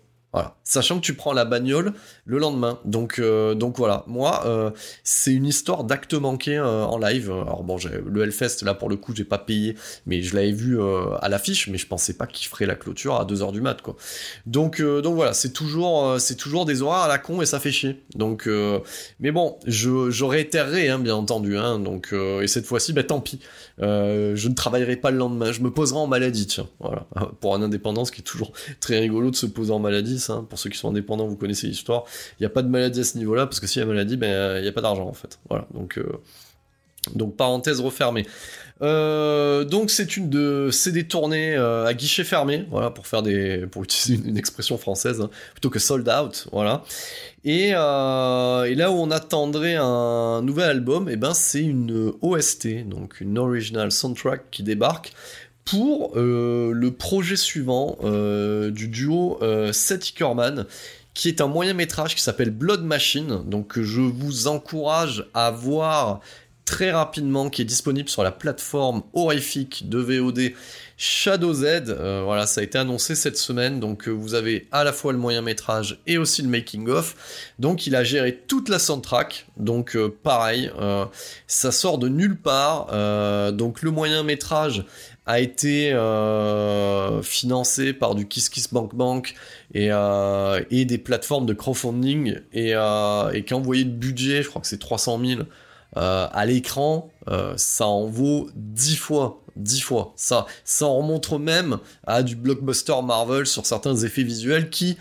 Sachant que tu prends la bagnole le lendemain. Donc, euh, donc voilà. Moi, euh, c'est une histoire d'acte manqué euh, en live. Alors bon, le Hellfest, là, pour le coup, j'ai pas payé, mais je l'avais vu à l'affiche, mais je pensais pas qu'il ferait la clôture à 2h du mat, quoi. Donc, donc voilà, c'est toujours, c'est toujours des horaires à la con et ça fait chier. Donc, mais bon, j'aurais été hein, bien entendu, hein. Donc, et cette fois-ci, bah tant pis. je ne travaillerai pas le lendemain. Je me poserai en maladie, tiens. Voilà. Pour un indépendant, ce qui est toujours très rigolo de se poser en maladie, Hein. Pour ceux qui sont indépendants, vous connaissez l'histoire. Il n'y a pas de maladie à ce niveau-là, parce que s'il y a maladie, ben, il n'y a pas d'argent, en fait. Voilà. Donc, euh, parenthèse refermée. Euh, donc c'est une de, c'est des tournées euh, à guichet fermé, voilà pour faire des, pour utiliser une, expression française hein, plutôt que sold out, voilà. Et, et, là où on attendrait un nouvel album, et eh ben c'est une OST, donc une original soundtrack qui débarque pour euh, le projet suivant euh, du duo euh, Seth Ickerman, qui est un moyen métrage qui s'appelle Blood Machine, donc je vous encourage à voir très rapidement, qui est disponible sur la plateforme horrifique de VOD Shadow Z. voilà, ça a été annoncé cette semaine, donc vous avez à la fois le moyen métrage et aussi le making of. Donc il a géré toute la soundtrack, donc pareil, ça sort de nulle part. donc le moyen métrage a été euh, financé par du Kiss Kiss Bank Bank et, euh, et des plateformes de crowdfunding et, euh, et qui a envoyé de budget, je crois que c'est 300 000 euh, à l'écran, ça en vaut 10 fois. 10 fois. Ça, ça en montre même à du blockbuster Marvel sur certains effets visuels qui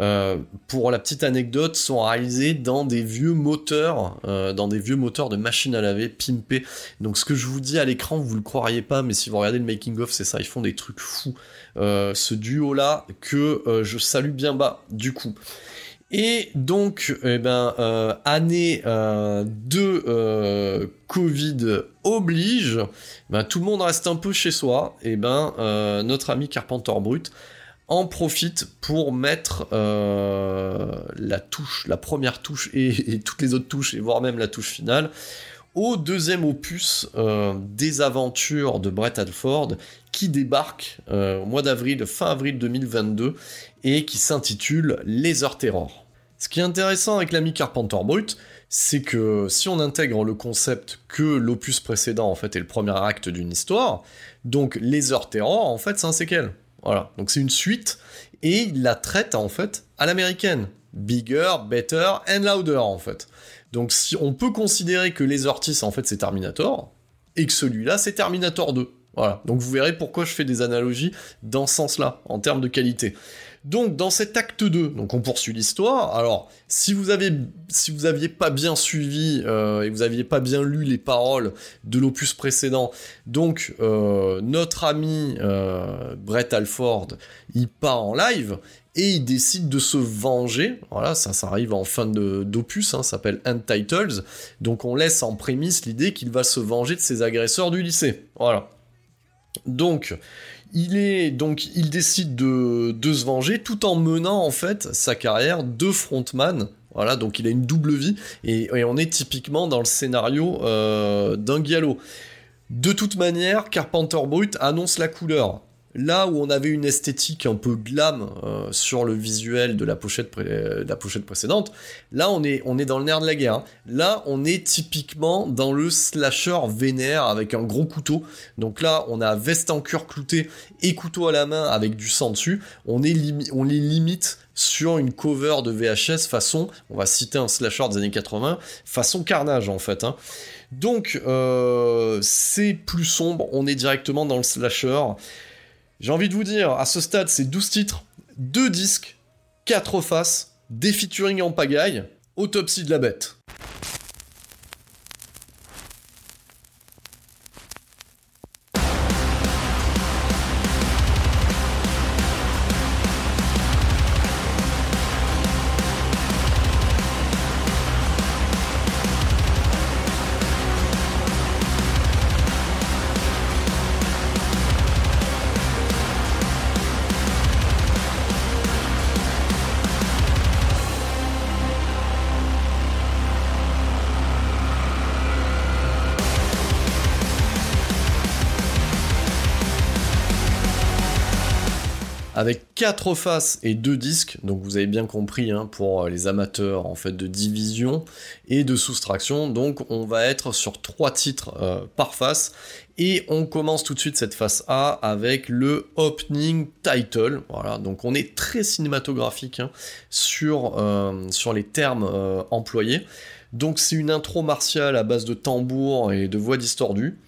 euh, pour la petite anecdote, sont réalisés dans des vieux moteurs, euh, dans des vieux moteurs de machines à laver pimpés. Donc ce que je vous dis à l'écran, vous le croiriez pas, mais si vous regardez le making of, c'est ça, ils font des trucs fous. Euh, ce duo là que je salue bien bas du coup. Et donc, eh ben, année de Covid oblige, ben, tout le monde reste un peu chez soi. Et ben, notre ami Carpenter Brut en profite pour mettre euh, la touche, la première touche et, toutes les autres touches, et voire même la touche finale, au deuxième opus euh, des aventures de Brett Alford qui débarque euh, au mois d'avril, fin avril 2022 et qui s'intitule Laser Terror. Ce qui est intéressant avec l'ami Carpenter Brut, c'est que si on intègre le concept que l'opus précédent en fait est le premier acte d'une histoire, donc Laser Terror en fait c'est un séquel. Voilà, donc c'est une suite et il la traite en fait à l'américaine. Bigger, better and louder en fait. Donc si on peut considérer que les Ortis en fait c'est Terminator et que celui-là c'est Terminator 2. Voilà. Donc vous verrez pourquoi je fais des analogies dans ce sens-là en termes de qualité. Donc dans cet acte 2, donc on poursuit l'histoire. Alors si vous avez si vous aviez pas bien suivi euh, et vous aviez pas bien lu les paroles de l'opus précédent, donc euh, notre ami euh, Brett Alford, il part en live et il décide de se venger. Voilà, ça, ça arrive en fin d'opus, hein, ça s'appelle Untitled. Donc on laisse en prémisse l'idée qu'il va se venger de ses agresseurs du lycée. Voilà. Donc, il est donc il décide de, de se venger tout en menant en fait sa carrière de frontman. Voilà, donc il a une double vie et, on est typiquement dans le scénario euh, d'un giallo. De toute manière, Carpenter Brut annonce la couleur. Là où on avait une esthétique un peu glam euh, sur le visuel de la pochette, pochette précédente, là on est, dans le nerf de la guerre. Hein. Là on est typiquement dans le slasher vénère avec un gros couteau. Donc là on a veste en cuir clouté et couteau à la main avec du sang dessus. On les limite sur une cover de VHS façon, on va citer un slasher des années 80, façon carnage en fait. Hein. Donc euh, c'est plus sombre, on est directement dans le slasher. J'ai envie de vous dire, à ce stade, c'est 12 titres, 2 disques, 4 faces, des featuring en pagaille, autopsie de la bête. Avec quatre faces et deux disques, donc vous avez bien compris hein, pour les amateurs en fait de division et de soustraction, donc on va être sur trois titres euh, par face. Et on commence tout de suite cette face A avec le opening title, voilà, donc on est très cinématographique hein, sur, euh, sur les termes euh, employés, donc c'est une intro martiale à base de tambour et de voix distordues,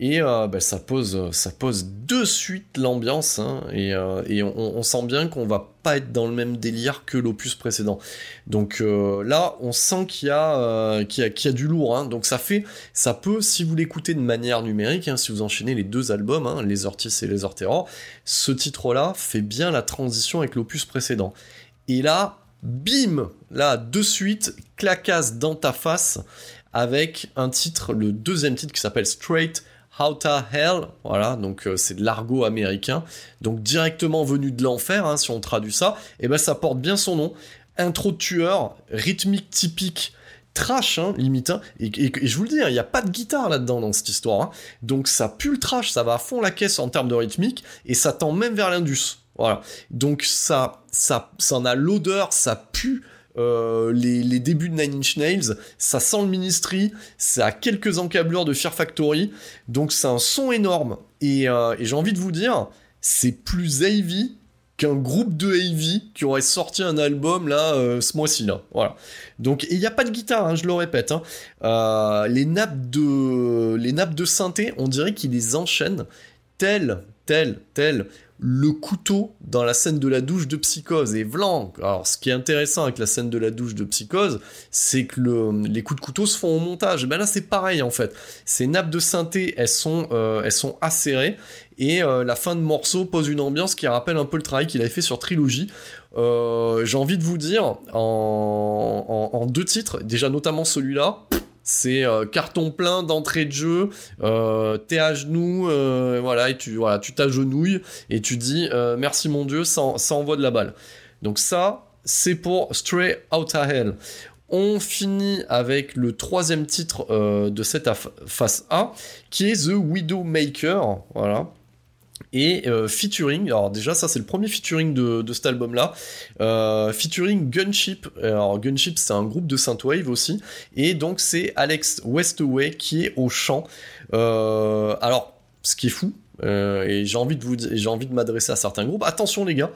et euh, bah, ça pose ça pose de suite l'ambiance hein, et, euh, on, sent bien qu'on va pas être dans le même délire que l'opus précédent. Donc euh, là on sent qu'il y a euh, du lourd hein, donc ça fait ça peut si vous l'écoutez de manière numérique hein, si vous enchaînez les deux albums les Ortis et les Terror ce titre là fait bien la transition avec l'opus précédent. Et là bim! Là de suite clacasse dans ta face avec un titre le deuxième titre qui s'appelle Straight How the Hell, voilà, donc euh, c'est de l'argot américain, donc directement venu de l'enfer, hein, si on traduit ça, et ben ça porte bien son nom. Intro tueur, rythmique typique, trash, hein, limite, hein, et, je vous le dis, il n'y a pas de guitare là-dedans dans cette histoire, donc ça pue le trash, ça va à fond la caisse en termes de rythmique, et ça tend même vers l'indus, voilà. Donc ça, ça, ça en a l'odeur, ça pue euh, les, débuts de Nine Inch Nails, ça sent le ministry, ça a quelques encablures de Fear Factory, donc c'est un son énorme. Et, euh, j'ai envie de vous dire, c'est plus heavy qu'un groupe de heavy qui aurait sorti un album là euh, ce mois-ci là. Voilà. Donc il n'y a pas de guitare, hein, je le répète. Hein. Les nappes de les nappes de synthé, on dirait qu'ils les enchaînent tel tel tel le couteau dans la scène de la douche de Psychose. Et Vlan, alors ce qui est intéressant avec la scène de la douche de Psychose, c'est que le, les coups de couteau se font au montage. Et ben là c'est pareil en fait. Ces nappes de synthé, elles sont, euh, elles sont acérées. Et euh, la fin de morceau pose une ambiance qui rappelle un peu le travail qu'il avait fait sur Trilogy. Euh, J'ai envie de vous dire, en, deux titres, déjà notamment celui-là, c'est euh, carton plein d'entrée de jeu, euh, t'es à genoux, euh, voilà, et tu voilà, tu t'agenouilles et tu dis euh, merci mon dieu, ça, envoie de la balle. Donc ça, c'est pour Stray Outta Hell. On finit avec le troisième titre de cette face A, qui est The Widowmaker, voilà. Et euh, featuring, alors déjà ça c'est le premier featuring de, de cet album là, euh, featuring Gunship, alors Gunship c'est un groupe de synthwave aussi, et donc c'est Alex Westaway qui est au chant. Euh, alors ce qui est fou, et j'ai envie de j'ai envie de m'adresser à certains groupes, attention les gars,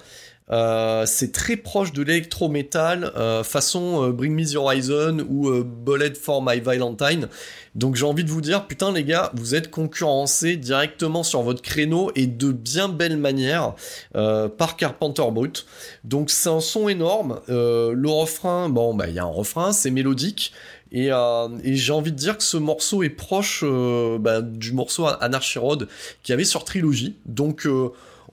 euh, c'est très proche de l'électro-metal, euh, façon euh, Bring Me the Horizon ou euh, Bullet for My Valentine. Donc j'ai envie de vous dire, putain les gars, vous êtes concurrencés directement sur votre créneau et de bien belle manière euh, par Carpenter Brut. Donc c'est un son énorme. Le refrain, bon bah il y a un refrain, c'est mélodique. Et, euh, et j'ai envie de dire que ce morceau est proche euh, bah, du morceau Anarchy Road qu'il y avait sur Trilogy. Donc euh,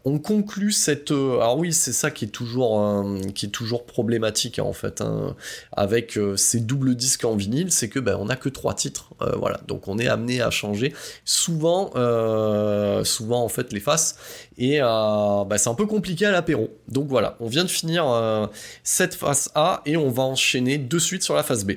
on conclut cette. euh, alors oui, c'est ça qui est toujours euh, problématique hein, en fait hein, avec euh, ces doubles disques en vinyle, c'est que ben on a que trois titres, voilà. Donc on est amené à changer souvent, souvent en fait les faces et bah, c'est un peu compliqué à l'apéro. Donc voilà, on vient de finir cette face A et on va enchaîner de suite sur la face B.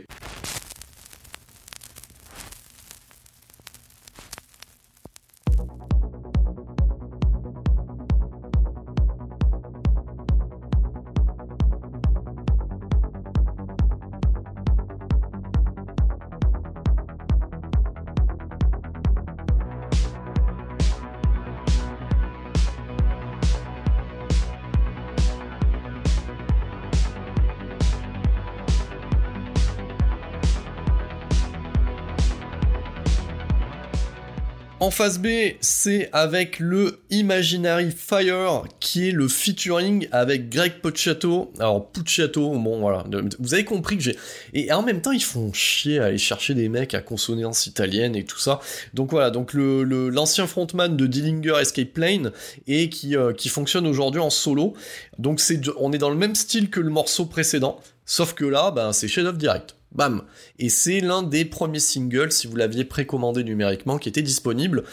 En phase B, c'est avec le Imaginary Fire qui est le featuring avec Greg Puciato. Alors Puciato, bon voilà, vous avez compris que j'ai et en même temps ils font chier à aller chercher des mecs à consonance italienne et tout ça. Donc voilà, donc l'ancien frontman de Dillinger Escape Plane et qui euh, qui fonctionne aujourd'hui en solo. Donc c'est on est dans le même style que le morceau précédent, sauf que là, ben c'est chef-d'œuvre direct. Bam Et c'est l'un des premiers singles, si vous l'aviez précommandé numériquement, qui était disponible.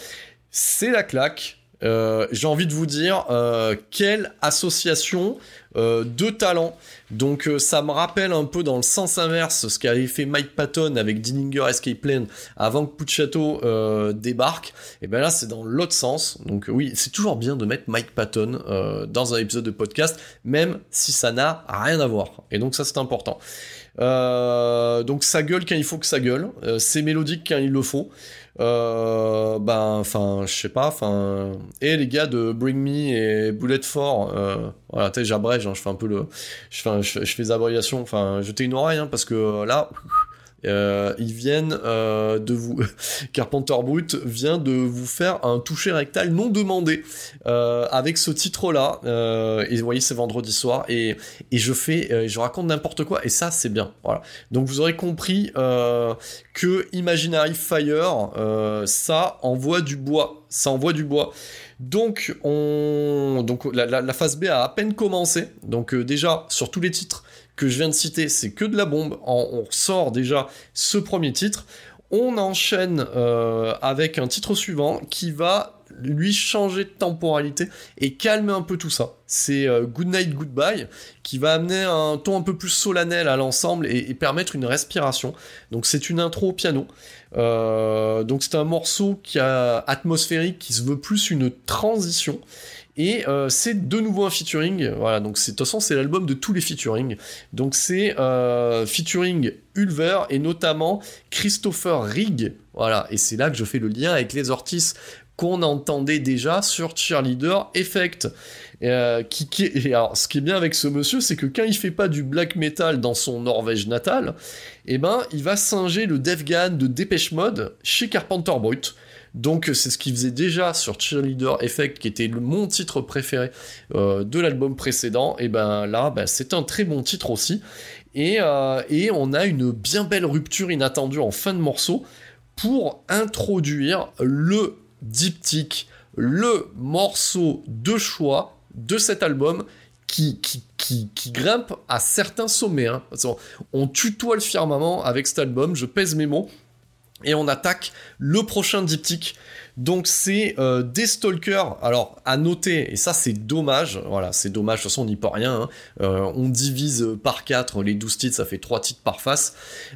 C'est la claque. Euh, J'ai envie de vous dire, euh, quelle association euh, de talents. Donc ça me rappelle un peu dans le sens inverse ce qu'avait fait Mike Patton avec Dillinger Escape Plan avant que Pucciato débarque. Et ben là c'est dans l'autre sens. Donc oui, c'est toujours bien de mettre Mike Patton dans un épisode de podcast, même si ça n'a rien à voir. Et donc ça c'est important. Euh, donc ça gueule quand il faut que ça gueule, euh, c'est mélodique quand il le faut. Euh, ben, enfin, je sais pas, enfin, et les gars de Bring Me et Bullet for, euh, voilà, j'abrège, hein, je fais un peu le, je fais, je, je fais des abréviations, enfin, jetez une oreille, hein, parce que euh, là, euh, viennent euh, de vous, Carpenter Brut vient de vous faire un toucher rectal non demandé euh, avec ce titre-là. Euh, et vous voyez, c'est vendredi soir et, et je fais, je raconte n'importe quoi et ça, c'est bien. Voilà. Donc vous aurez compris que Imaginary Fire, ça envoie du bois, ça envoie du bois. Donc on, donc la, la, phase B a à peine commencé. Donc déjà sur tous les titres que je viens de citer, c'est que de la bombe. On sort déjà ce premier titre. On enchaîne euh, avec un titre suivant qui va lui changer de temporalité et calmer un peu tout ça. C'est euh, Good Night Goodbye qui va amener un ton un peu plus solennel à l'ensemble et, et permettre une respiration. Donc c'est une intro au piano. Euh, donc c'est un morceau qui a atmosphérique qui se veut plus une transition. Et euh, c'est de nouveau un featuring, voilà, donc de toute façon c'est l'album de tous les featuring. Donc c'est euh, featuring Ulver et notamment Christopher Rigg, voilà, et c'est là que je fais le lien avec les Ortiz qu'on entendait déjà sur Cheerleader Effect. Euh, qui, et ce qui est bien avec ce monsieur, c'est que quand il fait pas du black metal dans son Norvège natal, eh ben, il va singer le Devgan de Dépêche Mode chez Carpenter Brut. Donc c'est ce qu'il faisait déjà sur Cheerleader Effect, qui était mon titre préféré euh, de l'album précédent. Et ben là, ben, c'est un très bon titre aussi. Et, euh, et on a une bien belle rupture inattendue en fin de morceau pour introduire le diptyque, le morceau de choix de cet album qui, qui, qui, grimpe à certains sommets. hein. On tutoie le firmament avec cet album, je pèse mes mots. Et on attaque le prochain diptyque. Donc c'est euh, des stalkers. Alors à noter, et ça c'est dommage, voilà, c'est dommage, de toute façon on n'y peut rien. hein. Euh, on divise par 4 les 12 titres, ça fait 3 titres par face.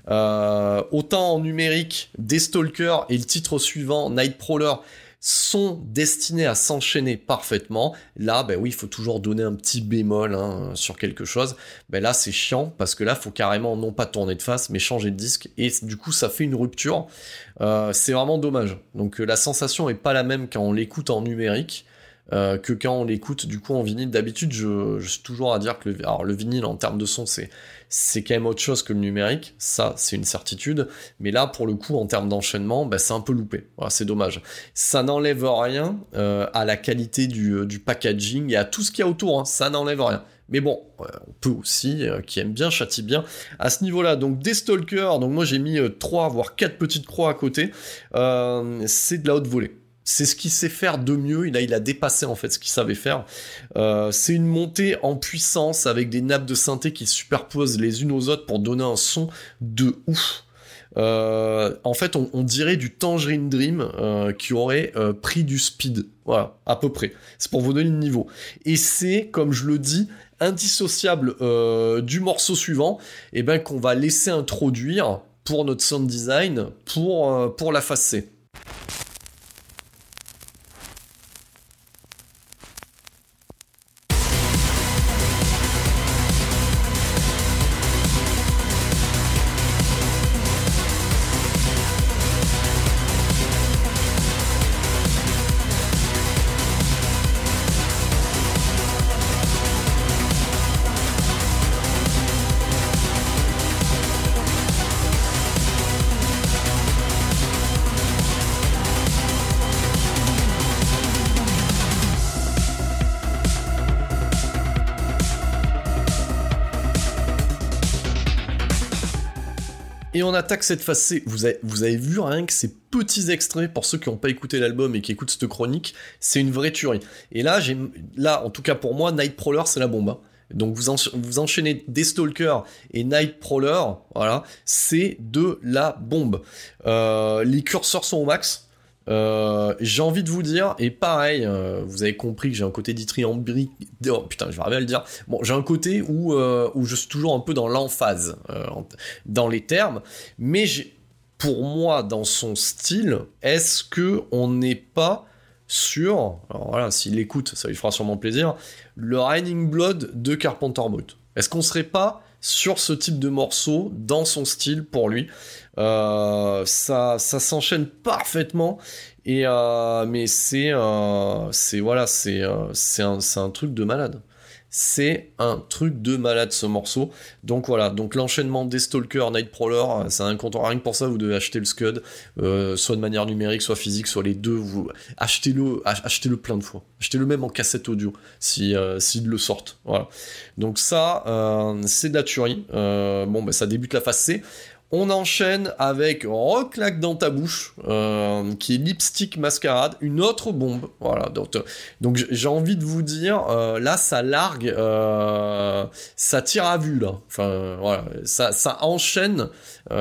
Euh, autant en numérique, des stalkers et le titre suivant, Nightcrawler, sont destinés à s'enchaîner parfaitement. Là, ben oui, il faut toujours donner un petit bémol hein, sur quelque chose. Ben là, c'est chiant parce que là, faut carrément non pas tourner de face, mais changer de disque. Et du coup, ça fait une rupture. Euh, c'est vraiment dommage. Donc, euh, la sensation est pas la même quand on l'écoute en numérique. Euh, que quand on l'écoute du coup en vinyle d'habitude je, suis toujours à dire que le, vinyle en termes de son c'est c'est quand même autre chose que le numérique. Ça c'est une certitude. Mais là pour le coup en termes d'enchaînement bah, c'est un peu loupé. C'est dommage. Ça n'enlève rien euh, à la qualité du, du packaging et à tout ce qu'il y a autour hein. ça n'enlève rien. Mais bon, euh, on peut aussi, euh, qui aime bien, châtie bien, à ce niveau-là. Donc des stalkers, donc moi j'ai mis euh, 3 voire 4 petites croix à côté, euh, c'est de la haute volée. C'est ce qu'il sait faire de mieux, il a, il a dépassé en fait ce qu'il savait faire. Euh, c'est une montée en puissance avec des nappes de synthé qui se superposent les unes aux autres pour donner un son de ouf. Euh, en fait, on, dirait du Tangerine Dream euh, qui aurait pris du speed. Voilà, à peu près. C'est pour vous donner le niveau. Et c'est, comme je le dis, indissociable du morceau suivant, et ben qu'on va laisser introduire pour notre sound design pour, pour la phase C. on attaque cette phase C. Vous avez, vu rien que ces petits extraits, pour ceux qui n'ont pas écouté l'album et qui écoutent cette chronique, c'est une vraie tuerie. Et là, j'ai, là, en tout cas pour moi, Nightcrawler, c'est la bombe. hein. Donc vous, vous enchaînez Deathstalker et Nightcrawler, voilà, c'est de la bombe. Euh, les curseurs sont au max. Euh, j'ai envie de vous dire, et pareil, euh, vous avez compris que j'ai un côté dithyrambique. Oh, putain, je vais arriver à le dire. Bon, j'ai un côté où, euh, où je suis toujours un peu dans l'emphase, dans les termes, mais pour moi, dans son style, est-ce que on n'est pas sur, alors voilà, s'il écoute, ça lui fera sûrement plaisir, le Raining Blood de Carpenter Brut. Est-ce qu'on serait pas sur ce type de morceau dans son style pour lui? Euh, ça, ça s'enchaîne parfaitement. Et euh, mais c'est euh, c'est voilà c'est c'est un, c'est un truc de malade. C'est un truc de malade ce morceau. Donc voilà. Donc l'enchaînement des Stalker Nightcrawler c'est un compte rien que pour ça vous devez acheter le Scud soit de manière numérique soit physique soit les deux vous achetez-le ach- achetez-le plein de fois. Achetez-le même en cassette audio si euh, s'ils le sortent. Voilà. Donc ça c'est de la tuerie. Bon bah ça débute la phase C on enchaîne avec Reclaque dans ta bouche, euh, qui est Lipstick Mascarade, une autre bombe. Voilà, donc, euh, donc j'ai envie de vous dire, euh, là ça largue, ça tire à vue là. Enfin voilà, ça, ça enchaîne,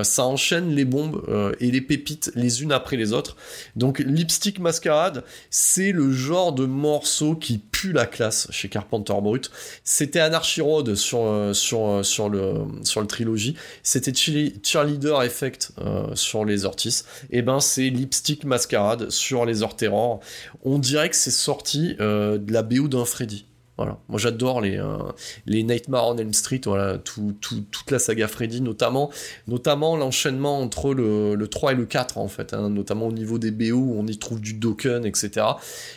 ça enchaîne les bombes et les pépites les unes après les autres. Donc Lipstick Mascarade, c'est le genre de morceau qui pue la classe chez Carpenter Brut. C'était Anarchy Road sur sur sur le sur le trilogie. C'était Cheerle- Cheerleader Effect euh, sur les Ortis. Et ben c'est Lipstick Mascarade sur les Terror. On dirait que c'est sorti euh, de la BO d'un Freddy. Voilà. Moi j'adore les euh, les Nightmare on Elm Street, voilà, tout, tout- toute la saga Freddy, notamment notamment l'enchaînement entre le, le 3 et le 4 en fait, hein, notamment au niveau des BO où on y trouve du Dokken, etc.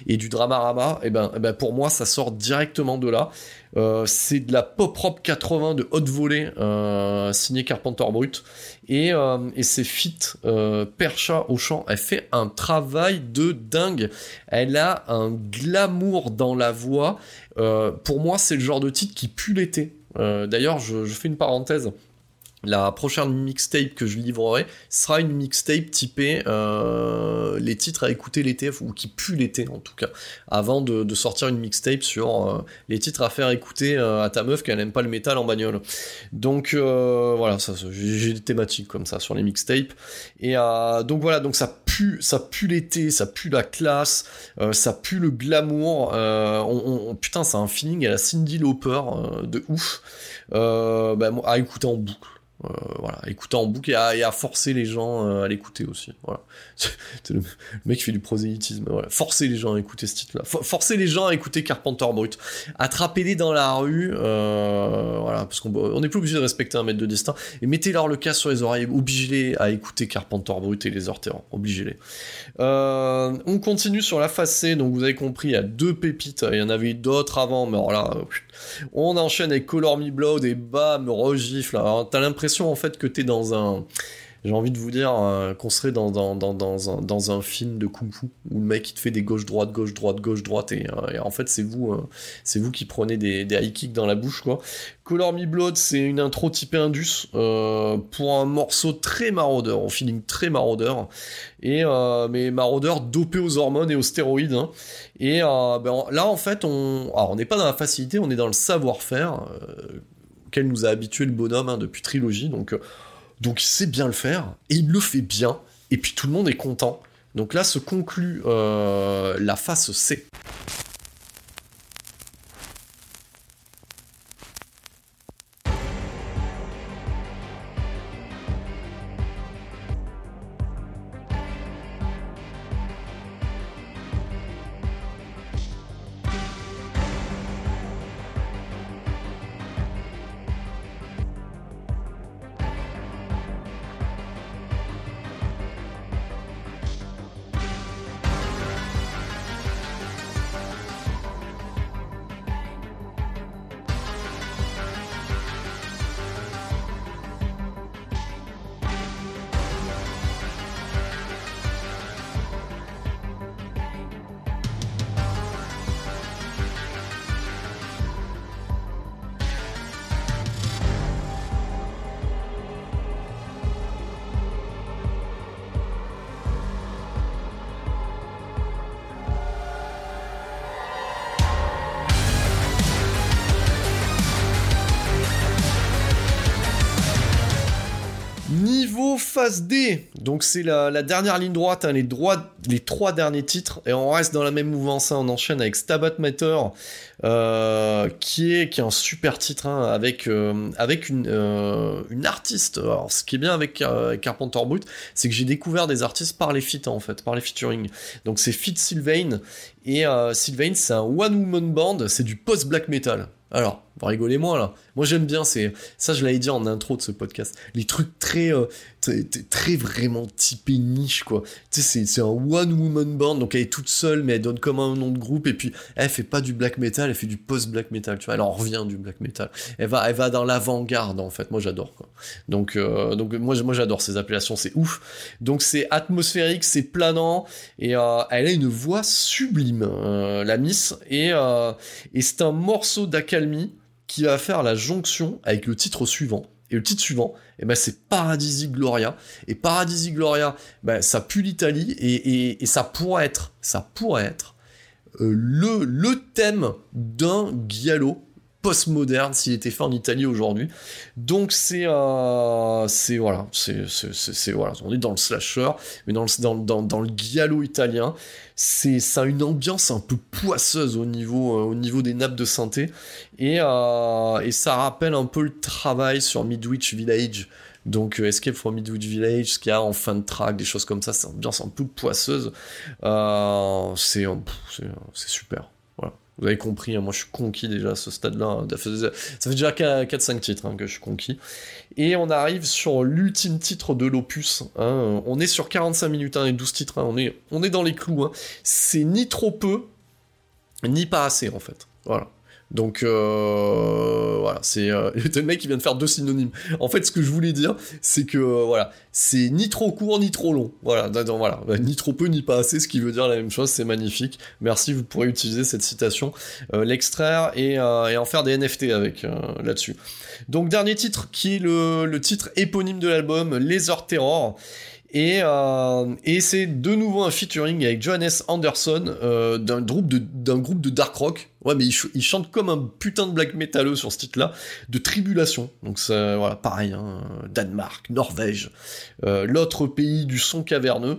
et du Dramarama, et ben, eh ben pour moi ça sort directement de là. Euh, c'est de la pop rock 80 de haute volée euh, signé Carpenter Brut et, euh, et c'est fit euh, Percha au chant. Elle fait un travail de dingue. Elle a un glamour dans la voix. Euh, pour moi c'est le genre de titre qui pue l'été. Euh, d'ailleurs je fais une parenthèse la prochaine mixtape que je livrerai sera une mixtape typée euh, les titres à écouter l'été, ou qui puent l'été en tout cas, avant de, sortir une mixtape sur euh, les titres à faire écouter euh, à ta meuf qu'elle n'aime pas le métal en bagnole. Donc voilà, j'ai des thématiques comme ça sur les mixtapes. Et donc voilà, donc ça pue, ça pue l'été, ça pue la classe, ça pue le glamour. On, putain, c'est un feeling à la Cindy Lauper de ouf. Bah, à écouter en boucle. Euh, voilà, écouter en boucle et à, forcer les gens euh, à l'écouter aussi. Voilà. le mec qui fait du prosélytisme. Voilà. Forcer les gens à écouter ce titre-là. forcer les gens à écouter Carpenter Brut. Attrapez-les dans la rue. Euh, voilà, parce qu'on n'est plus obligé de respecter un maître de destin. Et mettez-leur le casque sur les oreilles. Obligez-les à écouter Carpenter Brut et les Orterans. Obligez-les. on continue sur la face. Donc vous avez compris, il y a deux pépites. Il y en avait d'autres avant, mais alors là, on enchaîne avec Color Me Blood et bam, regifle. Alors t'as l'impression en fait que t'es dans un j'ai envie de vous dire euh, qu'on serait dans, dans, dans, un, dans un film de kung fu où le mec il te fait des gauche droite gauche droite gauche droite et, euh, en fait c'est vous euh, vous qui prenez des, high kicks dans la bouche quoi. Color Me Blood c'est une intro typée Indus pour un morceau très maraudeur, au feeling très maraudeur et mais maraudeur dopé aux hormones et aux stéroïdes hein. et ben, là en fait on n'est pas dans la facilité on est dans le savoir-faire auquel nous a habitué le bonhomme hein, depuis trilogie. Donc, donc il sait bien le faire, et il le fait bien, et puis tout le monde est content. Donc là se conclut euh, la face C. donc c'est la, dernière ligne droite, hein, les, trois derniers titres, et on reste dans la même mouvance, hein, on enchaîne avec Stabat Matter, euh, qui, est, un super titre, hein, avec, euh, avec une, euh, artiste. Ce qui est bien avec Carpenter Brut, c'est que j'ai découvert des artistes par les feats, en fait, par les featuring. Donc c'est Fit Sylvain, et Sylvain, c'est un one-woman band, c'est du post-black metal. Alors, rigolez moi là. Moi j'aime bien, c'est ça je l'avais dit en intro de ce podcast, les trucs très très, vraiment typé niche, quoi. Tu sais, c'est un one-woman band, donc elle est toute seule, mais elle donne comme un nom de groupe, et puis elle fait pas du black metal, elle fait du post-black metal, tu vois, elle en revient du black metal. Elle va, elle va dans l'avant-garde, en fait. Moi, j'adore, quoi. Donc, euh, donc moi, moi j'adore ces appellations, c'est ouf. Donc, c'est atmosphérique, c'est planant, et euh, elle a une voix sublime, euh, la Miss, et, et c'est un morceau d'accalmie qui va faire la jonction avec le titre suivant. Et le titre suivant, eh ben, c'est Paradisi Gloria. Et Paradisi Gloria, ben, ça pue l'Italie et, ça pourrait être, ça pourrait être euh, le, le thème d'un giallo postmoderne s'il était fait en Italie aujourd'hui. Donc c'est euh, c'est voilà, c'est c'est voilà, on est dans le slasher, mais dans le dans, dans, le giallo italien, c'est ça a une ambiance un peu poisseuse au niveau euh, au niveau des nappes de synthé et euh, et ça rappelle un peu le travail sur Midwich Village. Donc Escape from Midwich Village, ce qu'il y a en fin de track, des choses comme ça, c'est une ambiance un peu poisseuse. c'est c'est super. Vous avez compris, hein, moi je suis conquis déjà à ce stade-là. Ça fait déjà 4-5 titres hein, que je suis conquis. Et on arrive sur l'ultime titre de l'opus. Hein. On est sur 45 minutes et 12 titres. On, est, on est dans les clous. C'est ni trop peu, ni pas assez en fait. Voilà. Donc euh, voilà, c'est euh, le mec qui vient de faire deux synonymes. En fait, ce que je voulais dire, c'est que euh, voilà, c'est ni trop court ni trop long. Voilà, non, voilà, ni trop peu ni pas assez, ce qui veut dire la même chose. C'est magnifique. Merci, vous pourrez utiliser cette citation, euh, l'extraire et, euh, et en faire des NFT avec là-dessus. Donc dernier titre qui est le, titre éponyme de l'album, Laser Terror. Et, euh, et c'est de nouveau un featuring avec Johannes Anderson d'un groupe de d'un groupe de dark rock. Ouais, mais il, ch- il chante comme un putain de black metaleux sur ce titre-là, de Tribulation. Donc ça, voilà, pareil, hein, Danemark, Norvège, euh, l'autre pays du son caverneux.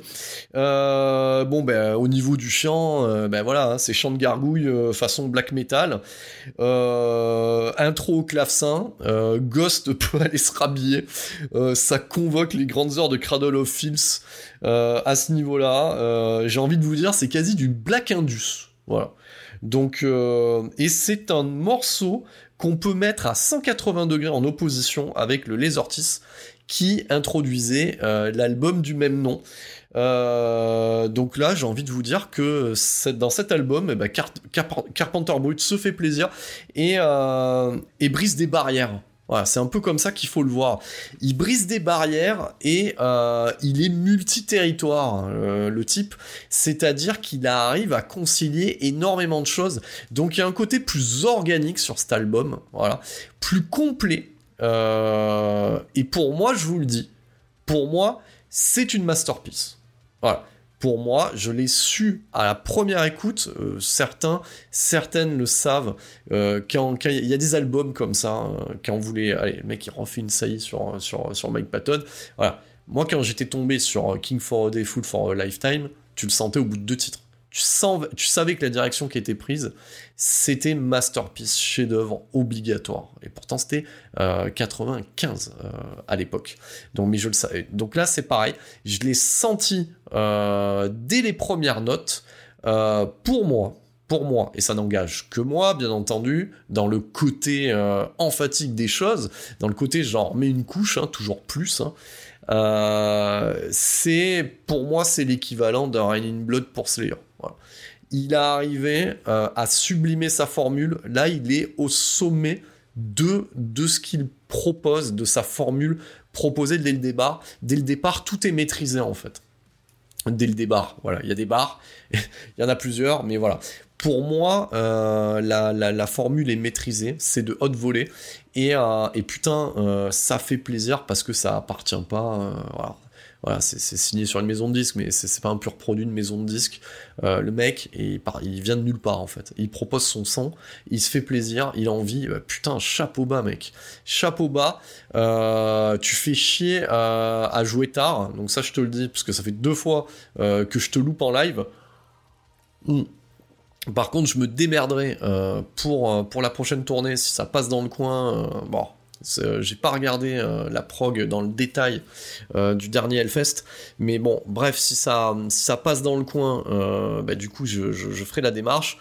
Euh, bon, ben au niveau du chant, euh, ben voilà, hein, c'est chant de gargouille euh, façon black metal. Intro au clavecin, Ghost peut aller se rhabiller. Ça convoque les grandes heures de Cradle of Filth à ce niveau-là. J'ai envie de vous dire, c'est quasi du Black Indus. Voilà. Donc, euh, et c'est un morceau qu'on peut mettre à 180 degrés en opposition avec le Les Ortis qui introduisait euh, l'album du même nom. Euh, donc là, j'ai envie de vous dire que dans cet album, eh ben, Car- Carp- Carpenter Brut se fait plaisir et brise des barrières. Voilà, c'est un peu comme ça qu'il faut le voir. Il brise des barrières et euh, il est multi-territoire, euh, le type. C'est-à-dire qu'il arrive à concilier énormément de choses. Donc il y a un côté plus organique sur cet album, voilà, plus complet. Euh, et pour moi, je vous le dis, pour moi, c'est une masterpiece. Voilà. Pour moi, je l'ai su à la première écoute. euh, certains, certaines le savent. Euh, quand il y a des albums comme ça, hein, quand vous voulez, allez, le mec il refait une saillie sur sur sur Mike Patton. Voilà. Moi, quand j'étais tombé sur King for a Day, Fool for a Lifetime, tu le sentais au bout de deux titres. Tu, savais que la direction qui était prise, c'était masterpiece, chef-d'œuvre obligatoire. Et pourtant, c'était euh, 95 euh, à l'époque. Donc, mais je le savais. Donc là, c'est pareil. Je l'ai senti euh, dès les premières notes. Euh, pour moi, pour moi, et ça n'engage que moi, bien entendu, dans le côté emphatique des choses, dans le côté genre mets une couche, hein, toujours plus. hein, c'est pour moi c'est l'équivalent d'un Rain in Blood pour Slayer. Il a arrivé euh, à sublimer sa formule. Là, il est au sommet de ce qu'il propose, de sa formule proposée dès le départ. Dès le départ, tout est maîtrisé en fait. Dès le départ, voilà, il y a des bars, il y en a plusieurs, mais voilà. Pour moi, euh, la, formule est maîtrisée, c'est de haute volée, et, euh, putain, ça fait plaisir parce que ça appartient pas. voilà, voilà c'est signé sur une maison de disques, mais c'est pas un pur produit de maison de disques. Euh, le mec, il, vient de nulle part en fait. Il propose son son, il se fait plaisir, il a envie. euh, putain, chapeau bas, mec. Chapeau bas. Euh, tu fais chier à jouer tard, donc ça je te le dis, parce que ça fait deux fois que je te loupe en live. Mm. Par contre, je me démerderai pour, pour la prochaine tournée si ça passe dans le coin. bon, euh, j'ai pas regardé euh, la prog dans le détail euh, du dernier Hellfest, mais bon, bref, si ça, ça passe dans le coin, bah, du coup, je, je- ferai la démarche.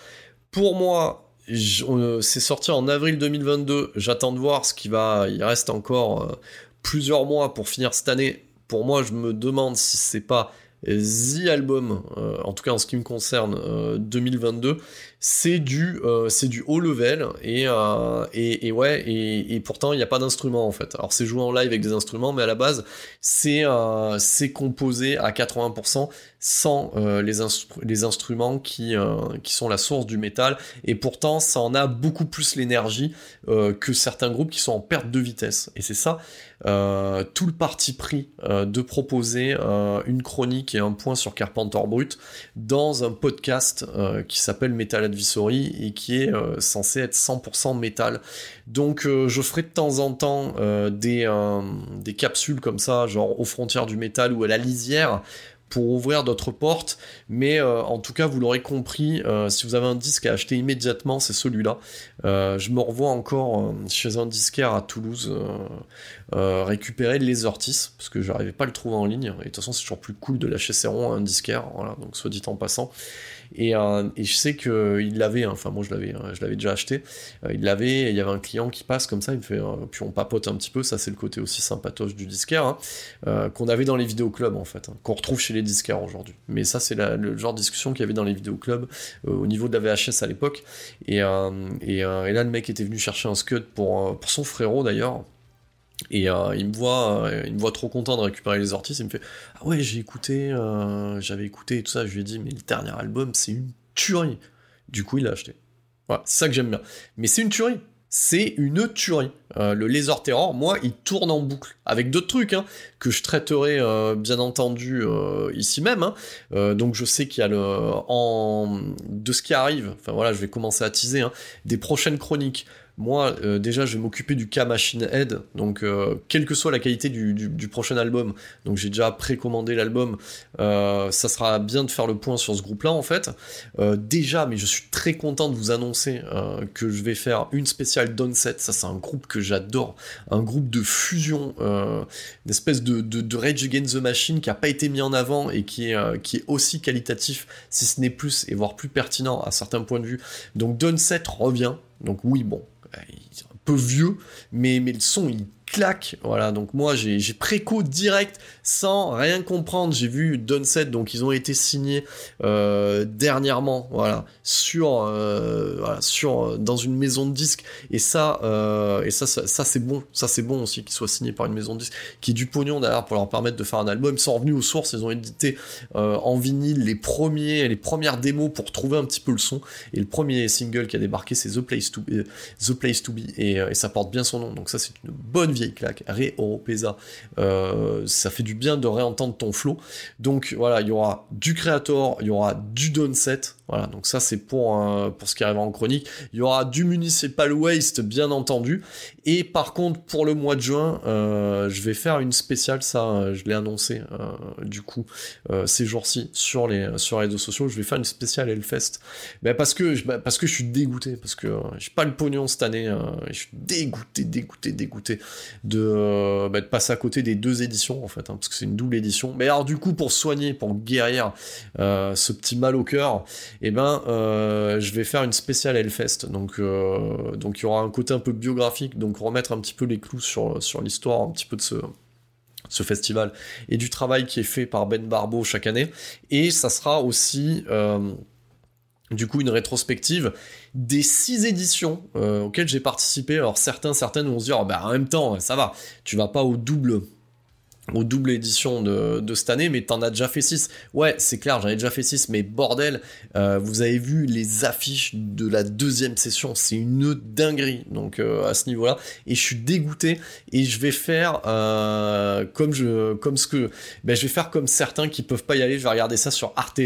Pour moi, c'est sorti en avril 2022. J'attends de voir ce qui va. Il reste encore plusieurs mois pour finir cette année. Pour moi, je me demande si c'est pas The Album, en tout cas en ce qui me concerne, euh, 2022, c'est du, euh, c'est du haut level et, euh, et, ouais, et, pourtant il n'y a pas d'instrument en fait. Alors c'est joué en live avec des instruments, mais à la base c'est euh, c'est composé à 80% sans les, instru- les instruments qui, qui sont la source du métal et pourtant ça en a beaucoup plus l'énergie que certains groupes qui sont en perte de vitesse. Et c'est ça tout le parti pris de proposer une chronique et un point sur Carpenter Brut dans un podcast qui s'appelle Metal Advisory et qui est euh, censé être 100% métal. Donc euh, je ferai de temps en temps euh, des, des capsules comme ça, genre aux frontières du métal ou à la lisière pour ouvrir d'autres portes, mais en tout cas vous l'aurez compris, si vous avez un disque à acheter immédiatement, c'est celui-là. Je me revois encore chez un disquaire à Toulouse récupérer les Ortis, parce que j'arrivais pas à le trouver en ligne, et de toute façon c'est toujours plus cool de lâcher ses ronds à un disquaire, voilà, donc soit dit en passant. Et, euh, et je sais que il l'avait, hein, enfin moi je l'avais, je l'avais déjà acheté. Euh, il l'avait, il y avait un client qui passe comme ça, il me fait, puis on papote un petit peu. Ça c'est le côté aussi sympatoche du disquaire hein, qu'on avait dans les vidéoclubs en fait, hein, qu'on retrouve chez les disquaires aujourd'hui. Mais ça c'est le genre de discussion qu'il y avait dans les vidéoclubs au niveau de la VHS à l'époque. Et, là le mec était venu chercher un scud pour, pour son frérot d'ailleurs. Et euh, il me voit, euh, il me voit trop content de récupérer les Ortiz. Il me fait ah ouais j'ai écouté, euh, j'avais écouté et tout ça. Je lui ai dit mais le dernier album c'est une tuerie. Du coup il l'a acheté. Voilà, c'est ça que j'aime bien. Mais c'est une tuerie. C'est une tuerie. le Laser Terror, moi, il tourne en boucle avec d'autres trucs hein, que je traiterai bien entendu ici même. Hein. donc je sais qu'il y a le en de ce qui arrive. Enfin voilà, je vais commencer à teaser hein, des prochaines chroniques moi, euh, déjà, je vais m'occuper du cas Machine Head, donc euh, quelle que soit la qualité du, prochain album, donc j'ai déjà précommandé l'album, euh, ça sera bien de faire le point sur ce groupe-là, en fait. déjà, mais je suis très content de vous annoncer que je vais faire une spéciale Downset, ça c'est un groupe que j'adore, un groupe de fusion, une espèce de, Rage Against the Machine qui a pas été mis en avant et qui est, qui est aussi qualitatif, si ce n'est plus, et voire plus pertinent à certains points de vue. Donc Downset revient, donc oui, bon, il est un peu vieux, mais, mais le son, il claque. Voilà, donc moi j'ai préco direct sans rien comprendre. J'ai vu Dunset, donc ils ont été signés euh, dernièrement, voilà, sur, euh, sur euh, dans une maison de disques. Et ça, et ça, ça, c'est bon, ça c'est bon aussi qu'ils soient signés par une maison de disques qui est du pognon d'ailleurs pour leur permettre de faire un album. Ils sont revenus aux sources, ils ont édité en vinyle les premiers, les premières démos pour trouver un petit peu le son. Et le premier single qui a débarqué, c'est The Place to Be, The Place to Be, et, ça porte bien son nom. Donc ça c'est une bonne vieille claque, Ré. Euh, ça fait du bien de réentendre ton flow. Donc voilà, il y aura du Creator, il y aura du Downset, voilà, donc ça c'est pour, euh, pour ce qui arrive en chronique. Il y aura du Municipal Waste, bien entendu. Et par contre, pour le mois de juin, euh, je vais faire une spéciale, ça euh, je l'ai annoncé du coup ces jours-ci sur les, sur les réseaux sociaux. Je vais faire une spéciale Hellfest. Ben, parce, que, ben, parce que je suis dégoûté, parce que j'ai pas le pognon cette année. je suis dégoûté, dégoûté, dégoûté de, ben, de passer à côté des deux éditions en fait, hein, c'est une double édition. Mais alors du coup, pour soigner, pour guérir ce petit mal au cœur, eh ben euh, je vais faire une spéciale Hellfest. Donc euh, donc il y aura un côté un peu biographique, donc remettre un petit peu les clous sur, l'histoire un petit peu de ce festival et du travail qui est fait par Ben Barbeau chaque année. Et ça sera aussi euh, du coup une rétrospective des six éditions auxquelles j'ai participé. Alors certains, certaines vont se dire, oh, bah, en même temps, ça va, tu vas pas au double aux double édition de, de cette année, mais t'en as déjà fait 6. Ouais, c'est clair, j'en ai déjà fait 6, mais bordel, euh, vous avez vu les affiches de la deuxième session, c'est une dinguerie, donc euh, à ce niveau-là, et je suis dégoûté, et je vais faire euh, comme je, comme ce que, ben je vais faire comme certains qui peuvent pas y aller, je vais regarder ça sur Arte,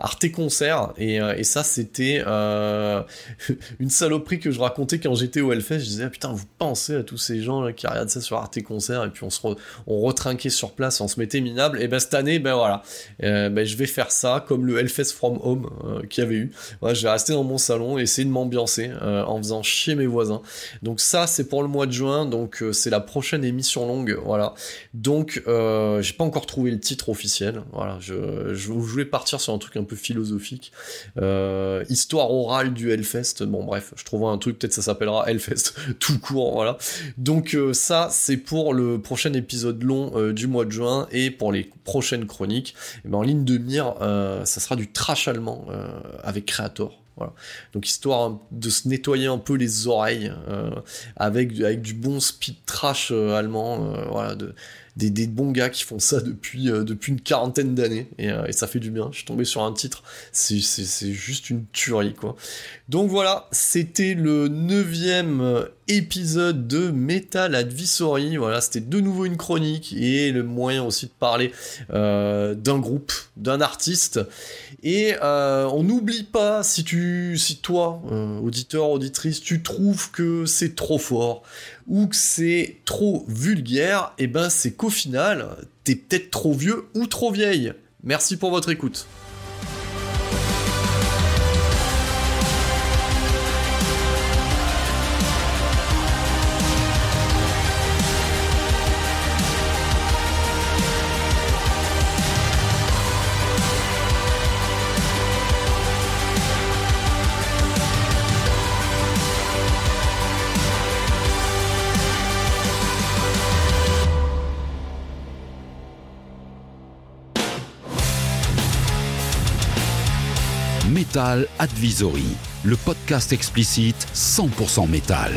Arte Concert, et, ça c'était une saloperie que je racontais quand j'étais au Hellfest, je disais, ah, putain, vous pensez à tous ces gens qui regardent ça sur Arte Concert, et puis on se on retrinque sur place, on se mettait minable. Et ben cette année, ben voilà, euh, ben, je vais faire ça comme le Hellfest from Home euh, qui avait eu. je vais rester dans mon salon et essayer de m'ambiancer euh, en faisant chier mes voisins. Donc ça, c'est pour le mois de juin. Donc c'est la prochaine émission longue. Voilà. Donc j'ai pas encore trouvé le titre officiel. Voilà, je, je, voulais partir sur un truc un peu philosophique, histoire orale du Hellfest. Bon bref, je trouverai un truc. Peut-être ça s'appellera Hellfest tout court. Voilà. Donc ça, c'est pour le prochain épisode long euh, du mois de juin et pour les prochaines chroniques, eh ben, en ligne de mire, euh, ça sera du trash allemand euh, avec Creator. Voilà. Donc histoire de se nettoyer un peu les oreilles avec, avec du bon speed trash allemand, voilà, de, des, bons gars qui font ça depuis, depuis une quarantaine d'années euh, et, ça fait du bien. Je suis tombé sur un titre, c'est juste une tuerie quoi. Donc voilà, c'était le neuvième épisode de Metal Advisory. Voilà, c'était de nouveau une chronique et le moyen aussi de parler d'un groupe, d'un artiste. Et on n'oublie pas, si tu, si toi, auditeur, auditrice, tu trouves que c'est trop fort ou que c'est trop vulgaire, et eh ben c'est qu'au final, t'es peut-être trop vieux ou trop vieille. Merci pour votre écoute. Metal Advisory, le podcast explicite 100% métal.